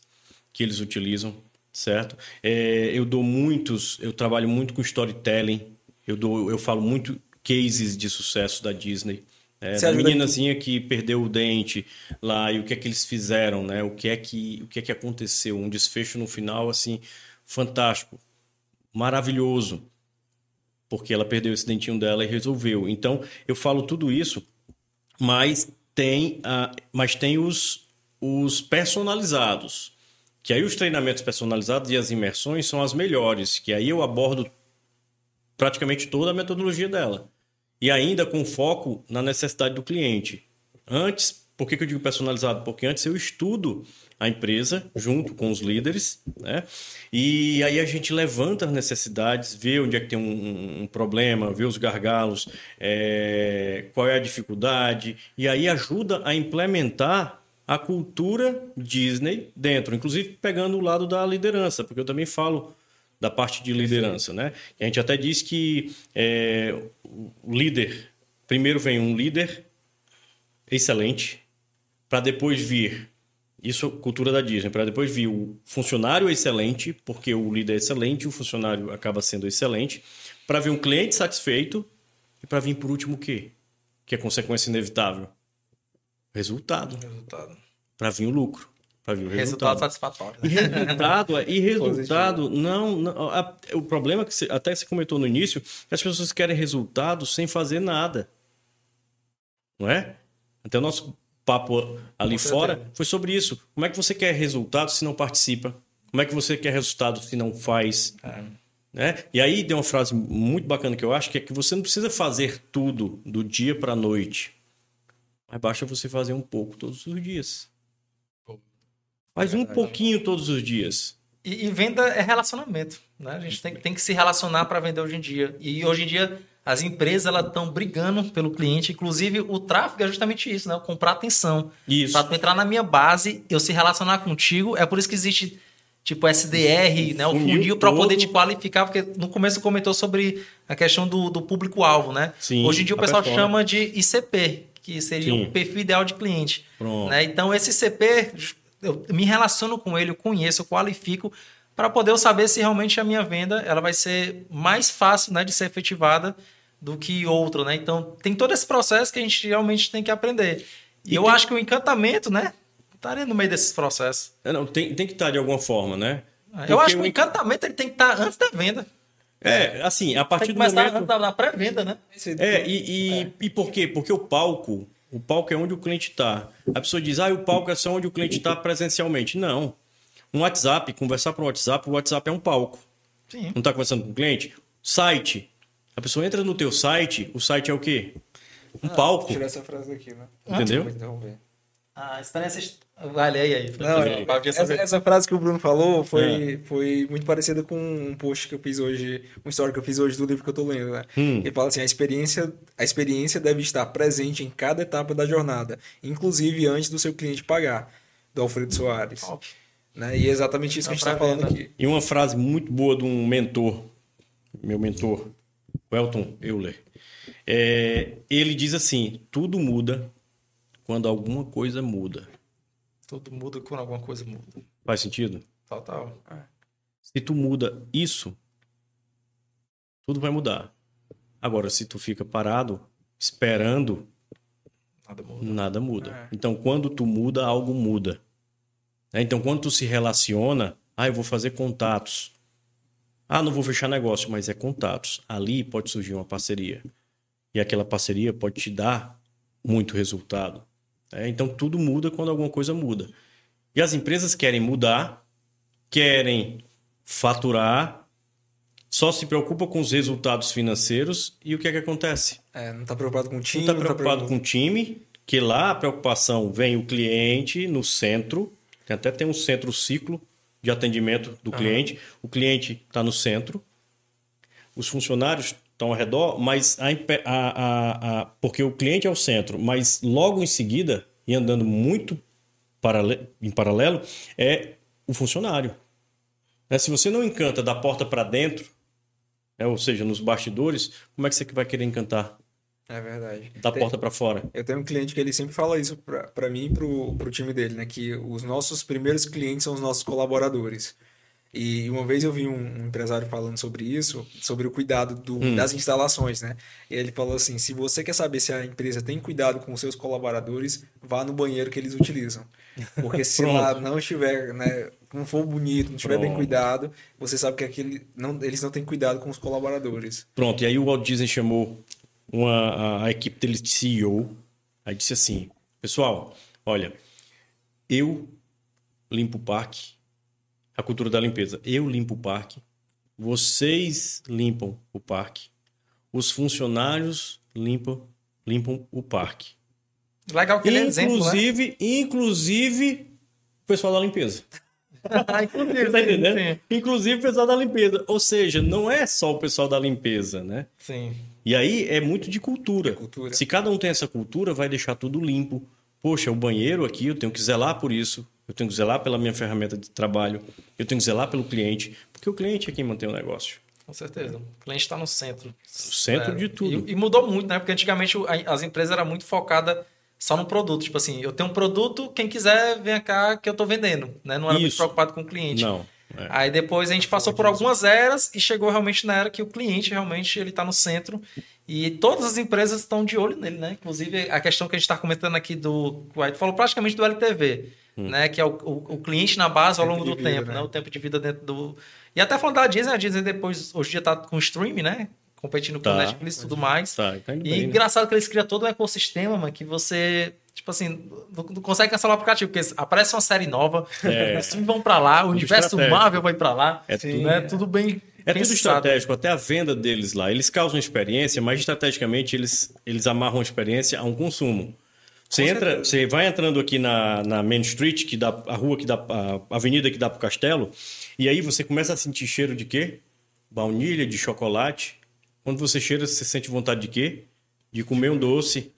que eles utilizam, certo? É, eu dou muitos, eu trabalho muito com storytelling, eu, dou, eu falo muito cases de sucesso da Disney. É, da meninazinha que perdeu o dente lá e o que é que eles fizeram, né? O que é que, o que, é que aconteceu? Um desfecho no final, assim, fantástico, maravilhoso. Porque ela perdeu esse dentinho dela e resolveu. Então, eu falo tudo isso, mas tem, uh, mas tem os, os personalizados. Que aí os treinamentos personalizados e as imersões são as melhores. Que aí eu abordo praticamente toda a metodologia dela. E ainda com foco na necessidade do cliente. Antes, por que, que eu digo personalizado? Porque antes eu estudo a empresa junto com os líderes, né? E aí a gente levanta as necessidades, vê onde é que tem um, um problema, vê os gargalos, é, qual é a dificuldade, e aí ajuda a implementar a cultura Disney dentro, inclusive pegando o lado da liderança, porque eu também falo da parte de liderança, né? A gente até diz que é, o líder, primeiro vem um líder excelente, para depois vir, isso é cultura da Disney, para depois vir o funcionário excelente, porque o líder é excelente, o funcionário acaba sendo excelente, para vir um cliente satisfeito e para vir por último o quê? Que é consequência inevitável. Resultado. Resultado. Para vir o lucro para ver o resultado. Resultado satisfatório. Né? E resultado, é, e resultado não, não a, o problema que você, até você comentou no início, é as pessoas querem resultado sem fazer nada. Não é? Até o nosso papo ali fora foi sobre isso. Como é que você quer resultado se não participa? Como é que você quer resultado se não faz? É. Né? E aí tem uma frase muito bacana que eu acho que é que você não precisa fazer tudo do dia para a noite. Mas basta você fazer um pouco todos os dias. Faz um pouquinho todos os dias. E, e, venda é relacionamento. Né? A gente tem, tem que se relacionar para vender hoje em dia. E hoje em dia as empresas estão brigando pelo cliente. Inclusive, o tráfego é justamente isso, né? comprar atenção. Isso. Para tu entrar na minha base, eu se relacionar contigo. É por isso que existe tipo SDR, né? O funil para poder te qualificar, porque no começo comentou sobre a questão do, do público-alvo, né? Sim, Hoje em dia o pessoal persona. chama de ICP, que seria Sim. o perfil ideal de cliente. Né? Então, esse ICP eu me relaciono com ele, eu conheço, eu qualifico para poder eu saber se realmente a minha venda ela vai ser mais fácil né, de ser efetivada do que outra, né? Então tem todo esse processo que a gente realmente tem que aprender. E, e eu tem... acho que o encantamento, né, estaria no meio desses processos. É, não, tem, tem que estar de alguma forma, né? Porque eu acho que o encantamento ele tem que estar antes da venda. É, assim, a Tem partir que do momento... na, na pré-venda, né? Esse- É, e, e, e por quê? Porque o palco, o palco é onde o cliente está. A pessoa diz, ah, o palco é só onde o cliente está presencialmente. Não. Um WhatsApp, conversar por um WhatsApp, o WhatsApp é um palco. Sim. Não está conversando com o cliente? Site. A pessoa entra no teu site, o site é o quê? Um palco. Tirar essa frase daqui, né? Entendeu? Vou interromper. A experiência. Vale aí, aí. Não, é- essa, essa frase que o Bruno falou foi, foi muito parecida com um post que eu fiz hoje, uma história que eu fiz hoje do livro que eu tô lendo, né? Ele fala assim, a experiência, a experiência deve estar presente em cada etapa da jornada, inclusive antes do seu cliente pagar, do Alfredo Soares. Top. Né? E é exatamente isso que a gente Tá está falando venda. aqui. E uma frase muito boa de um mentor, meu mentor, o Elton Euler. É, ele diz assim: tudo muda quando alguma coisa muda. Tudo muda quando alguma coisa muda. Faz sentido? Total. Se tu muda isso, tudo vai mudar. Agora, se tu fica parado, esperando, Nada muda. nada muda. É. Então, quando tu muda, algo muda. Né? Então, quando tu se relaciona, ah, eu vou fazer contatos. Ah, não vou fechar negócio, mas é contatos. Ali pode surgir uma parceria. E aquela parceria pode te dar muito resultado. Né? Então, tudo muda quando alguma coisa muda. E as empresas querem mudar, querem faturar, só se preocupa com os resultados financeiros e o que é que acontece? É, não está preocupado com o time, Não está preocupado com o time, que lá a preocupação vem o cliente no centro, que até tem um centro ciclo de atendimento do cliente. O cliente está no centro, os funcionários estão ao redor, mas a, a- a- porque o cliente é o centro, mas logo em seguida, e andando muito em paralelo, é o funcionário. Né? Se você não encanta da porta para dentro, né? ou seja, nos bastidores, como é que você vai querer encantar É verdade. da Tem- porta para fora? Eu tenho um cliente que ele sempre fala isso pra mim e pro, pro time dele, né? Que os nossos primeiros clientes são os nossos colaboradores. E uma vez eu vi um, um empresário falando sobre isso, sobre o cuidado do- Hum. das instalações, né? E ele falou assim: se você quer saber se a empresa tem cuidado com os seus colaboradores, vá no banheiro que eles utilizam. Porque se lá não estiver, né? Não for bonito, não estiver bem cuidado, você sabe que aquele, não, eles não têm cuidado com os colaboradores. Pronto, e aí o Walt Disney chamou uma, a, a equipe dele de CEO, aí disse assim, pessoal, olha, eu limpo o parque, a cultura da limpeza, eu limpo o parque, vocês limpam o parque, os funcionários limpam, limpam o parque. Legal que ele é exemplo, né? Inclusive, inclusive o pessoal da limpeza. Inclusive, Tá sim, entendendo? sim. Inclusive o pessoal da limpeza. Ou seja, não é só o pessoal da limpeza, né? Sim. E aí é muito de cultura. É cultura. Se cada um tem essa cultura, vai deixar tudo limpo. Poxa, o banheiro aqui, eu tenho que zelar por isso. Eu tenho que zelar pela minha ferramenta de trabalho. Eu tenho que zelar pelo cliente. Porque o cliente é quem mantém o negócio. Com certeza. O cliente está no centro. O centro É, de tudo. E, e mudou muito, né? Porque antigamente as empresas eram muito focadas só no produto. Tipo assim, eu tenho um produto, quem quiser, vem cá que eu tô vendendo. Né? Não era muito Isso. preocupado com o cliente. Não. é. Aí depois a gente passou por algumas eras e chegou realmente na era que o cliente realmente ele está no centro e todas as empresas estão de olho nele, né? Inclusive a questão que a gente está comentando aqui do, White falou praticamente do LTV, né? Que é o, o, o cliente na base ao longo do vida, tempo, né? né? O tempo de vida dentro do e até falando da Disney, a Disney depois hoje em dia está com streaming, né? Competindo com Tá. o Netflix e tudo mais. Tá, tá E bem, né? engraçado que eles criam todo um ecossistema, mano, que você, tipo assim, não, não consegue cancelar o aplicativo, porque aparece uma série nova, É. os filmes vão pra lá, o universo estratégico. Marvel vai pra lá. É Sim, tudo- né? tudo bem É tudo pensado. estratégico, até a venda deles lá. Eles causam experiência, mas estrategicamente eles, eles amarram a experiência a um consumo. Você, entra, você vai entrando aqui na, na Main Street, que dá, a rua que dá, a avenida que dá pro castelo, e aí você começa a sentir cheiro de quê? Baunilha, de chocolate. Quando você cheira, você sente vontade de quê? De comer um doce.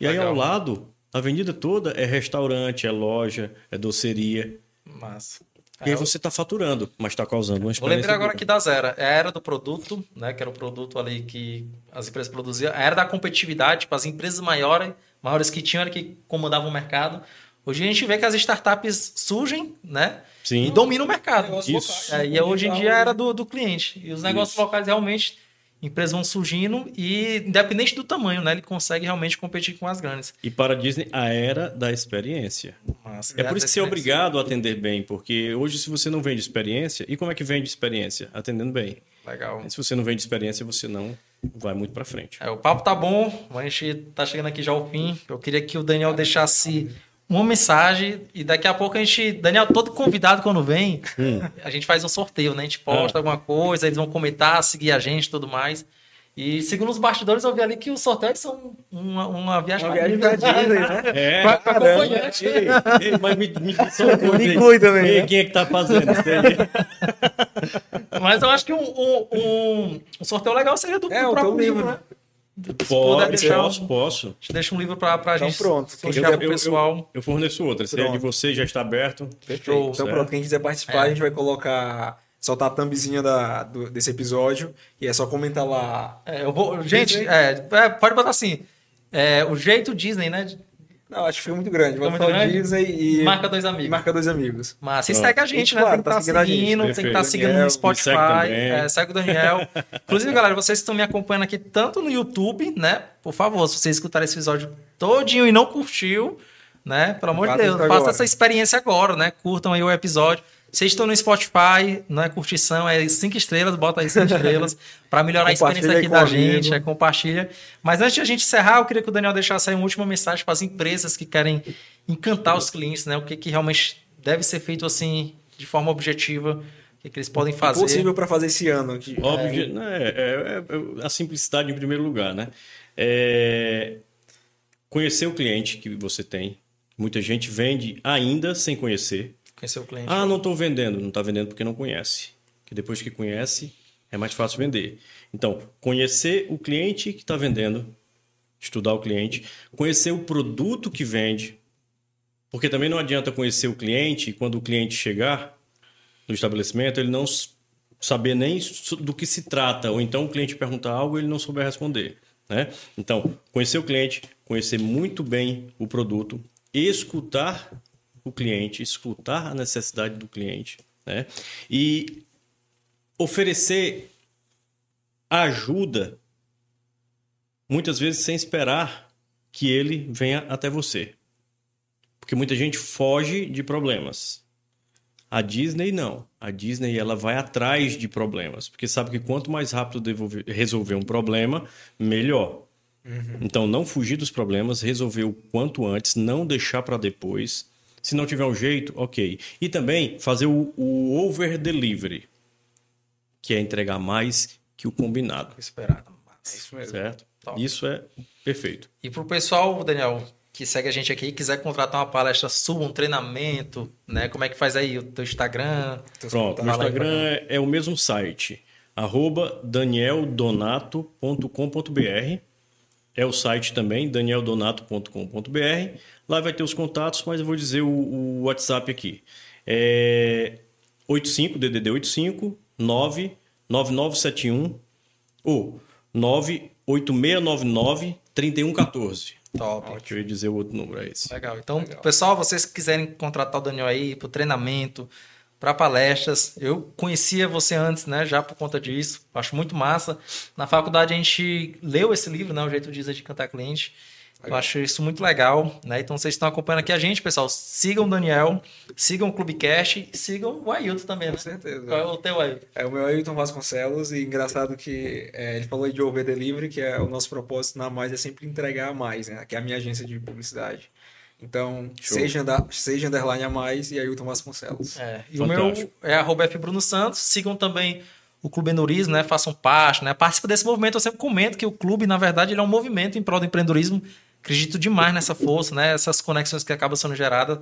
E aí Legal. ao lado, a avenida toda é restaurante, é loja, é doceria. Massa. E aí É, você está faturando, mas está causando uma Vou experiência. lembrar agora aqui das eras. É a era do produto, né? Que era o produto ali que as empresas produziam. A era da competitividade, tipo, as empresas maiores, maiores que tinham, era que comandavam o mercado. Hoje a gente vê que as startups surgem, né? Sim. E dominam o mercado. Negócios Isso. É, né? e hoje em dia era do, do cliente. E os negócios Isso. locais realmente. empresas vão surgindo e, independente do tamanho, né? Ele consegue realmente competir com as grandes. E para a Disney, a era da experiência. Massa. É por isso que você é obrigado a atender bem, porque hoje, se você não vende experiência, e como é que vende experiência? Atendendo bem. Legal. Se você não vende experiência, você não vai muito para frente. É, o papo tá bom, a gente tá chegando aqui já ao fim. Eu queria que o Daniel deixasse uma mensagem e daqui a pouco a gente, Daniel, todo convidado quando vem, Hum. a gente faz um sorteio, né? A gente posta Ah. alguma coisa, eles vão comentar, seguir a gente e tudo mais. E segundo os bastidores, eu vi ali que os sorteios são uma, uma viagem Uma pra viagem pra Disney, né? É, Pra- pra acompanhante. Ei, ei, mas me, me diz só uma coisa Me aí. inclui também, Ei, né? Quem é que tá fazendo isso aí? Mas eu acho que um, um, um- um sorteio legal seria do, É, do o próprio livro, livro. né? Se Pode, deixar um- posso, posso. A deixa um livro pra, pra Então gente pronto. Quem quiser- pro pessoal. Eu forneço outra. Se é de Pronto. você, já está aberto. Perfeito. Então certo. pronto, quem quiser participar, É. a gente vai colocar, soltar a thumbzinha da, do- desse episódio e é só comentar lá. É, eu vou, gente, é, é, pode botar assim. é, o jeito Disney, né? Não, acho que foi muito grande. Foi falar muito grande? Disney e Marca dois e amigos. marca dois amigos. Mas se segue a gente, E, né? claro, tem que tá estar seguindo a gente. seguindo, tem que estar Perfeito. seguindo Daniel, no Spotify. segue é, segue o Daniel. Inclusive, galera, vocês estão me acompanhando aqui tanto no YouTube, né? Por favor, se vocês escutarem esse episódio todinho e não curtiu, né? Pelo amor de Deus, faça essa experiência agora, né? Curtam aí o episódio. Vocês estão no Spotify, não é curtição, é cinco estrelas, bota aí cinco estrelas para melhorar a experiência aqui da gente, é, compartilha. Mas antes de a gente encerrar, eu queria que o Daniel deixasse aí uma última mensagem para as empresas que querem encantar os clientes, né? O que, que realmente deve ser feito assim, de forma objetiva, o que, que eles podem fazer. Possível para fazer esse ano aqui. Óbvio, né, é, é- é a simplicidade em primeiro lugar, né? É, conhecer o cliente que você tem. Muita gente vende ainda sem conhecer. Conhecer o cliente. Ah, não estou vendendo. Não está vendendo porque não conhece. Que depois que conhece, é mais fácil vender. Então, conhecer o cliente que está vendendo, estudar o cliente, conhecer o produto que vende. Porque também não adianta conhecer o cliente e quando o cliente chegar no estabelecimento, ele não saber nem do que se trata, ou então o cliente perguntar algo e ele não souber responder. Né? Então, conhecer o cliente, conhecer muito bem o produto, escutar o cliente, escutar a necessidade do cliente né? e oferecer ajuda, muitas vezes sem esperar que ele venha até você. Porque muita gente foge de problemas. A Disney não. A Disney ela vai atrás de problemas, porque sabe que quanto mais rápido devolver- resolver um problema, melhor. Então não fugir dos problemas, resolver o quanto antes, não deixar para depois. Se não tiver um jeito, ok. E também fazer o, o over delivery, que é entregar mais que o combinado, Esperado. É isso mesmo. certo? Top. Isso é perfeito. E pro pessoal, Daniel, que segue a gente aqui, quiser contratar uma palestra sua, um treinamento, né? Como é que faz aí o teu Instagram? Pronto, meu Instagram é, é o mesmo site, arroba danieldonato.com.br. É o site também, danieldonato.com.br. Lá vai ter os contatos, mas eu vou dizer o, o WhatsApp aqui. É 85, DDD 85 99971 ou 98699 3114. Top. Deixa eu dizer o outro número, é esse. Legal. Então, pessoal, vocês que quiserem contratar o Daniel aí para treinamento, para palestras, eu conhecia você antes, né? Já por conta disso. Acho muito massa. Na faculdade a gente leu esse livro, né? O jeito de de cantar cliente. Eu acho isso muito legal, né? Então vocês estão acompanhando aqui a gente, pessoal. Sigam o Daniel, sigam o Clubecast e sigam o Ailton também, né? Com certeza. Qual é o teu Ailton? É o meu Ailton Vasconcelos e engraçado que é, ele falou de over delivery, que é o nosso propósito na Mais é sempre entregar a mais, né? Que é a minha agência de publicidade. Então, Show. seja, anda- seja underline a mais e Ailton Vasconcelos. É, e o meu Fantástico. é arroba F. Bruno Santos. Sigam também o Clube Endurismo, né? Façam parte, né? Participe desse movimento. Eu sempre comento que o clube, na verdade, ele é um movimento em prol do empreendedorismo. Acredito demais nessa força, né? Essas conexões que acabam sendo geradas.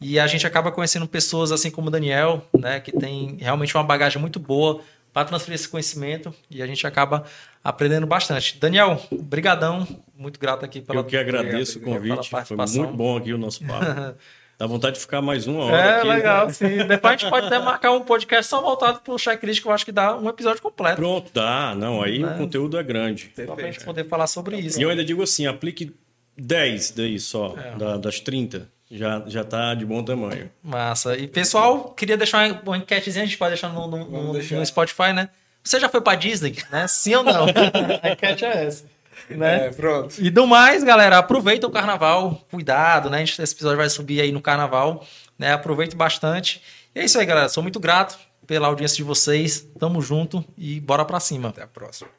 E a gente acaba conhecendo pessoas assim como o Daniel, né? Que tem realmente uma bagagem muito boa para transferir esse conhecimento. E a gente acaba aprendendo bastante. Daniel, brigadão. Muito grato aqui pela Eu que agradeço o convite. Foi muito bom aqui o nosso papo. Dá vontade de ficar mais uma hora É, aqui. né? legal, sim. Depois a gente pode até marcar um podcast só voltado pro checklist, que eu acho que dá um episódio completo. Pronto, dá. Não, aí Né? o conteúdo é grande. Só pra gente Perfeito. poder falar sobre isso. E eu ainda digo assim, aplique 10 daí só, É. da- das 30. Já, já tá de bom tamanho. Massa. E pessoal, queria deixar uma, uma enquetezinha, a gente pode deixar no, no- no- deixar. no Spotify, né? Você já foi pra Disney, né? Sim ou não? a enquete é essa. Né? É, pronto. E do mais, galera, aproveita o carnaval, cuidado, né? Esse episódio vai subir aí no carnaval, né? Aproveite bastante. E é isso aí, galera. Sou muito grato pela audiência de vocês. Tamo junto e bora pra cima. Até a próxima.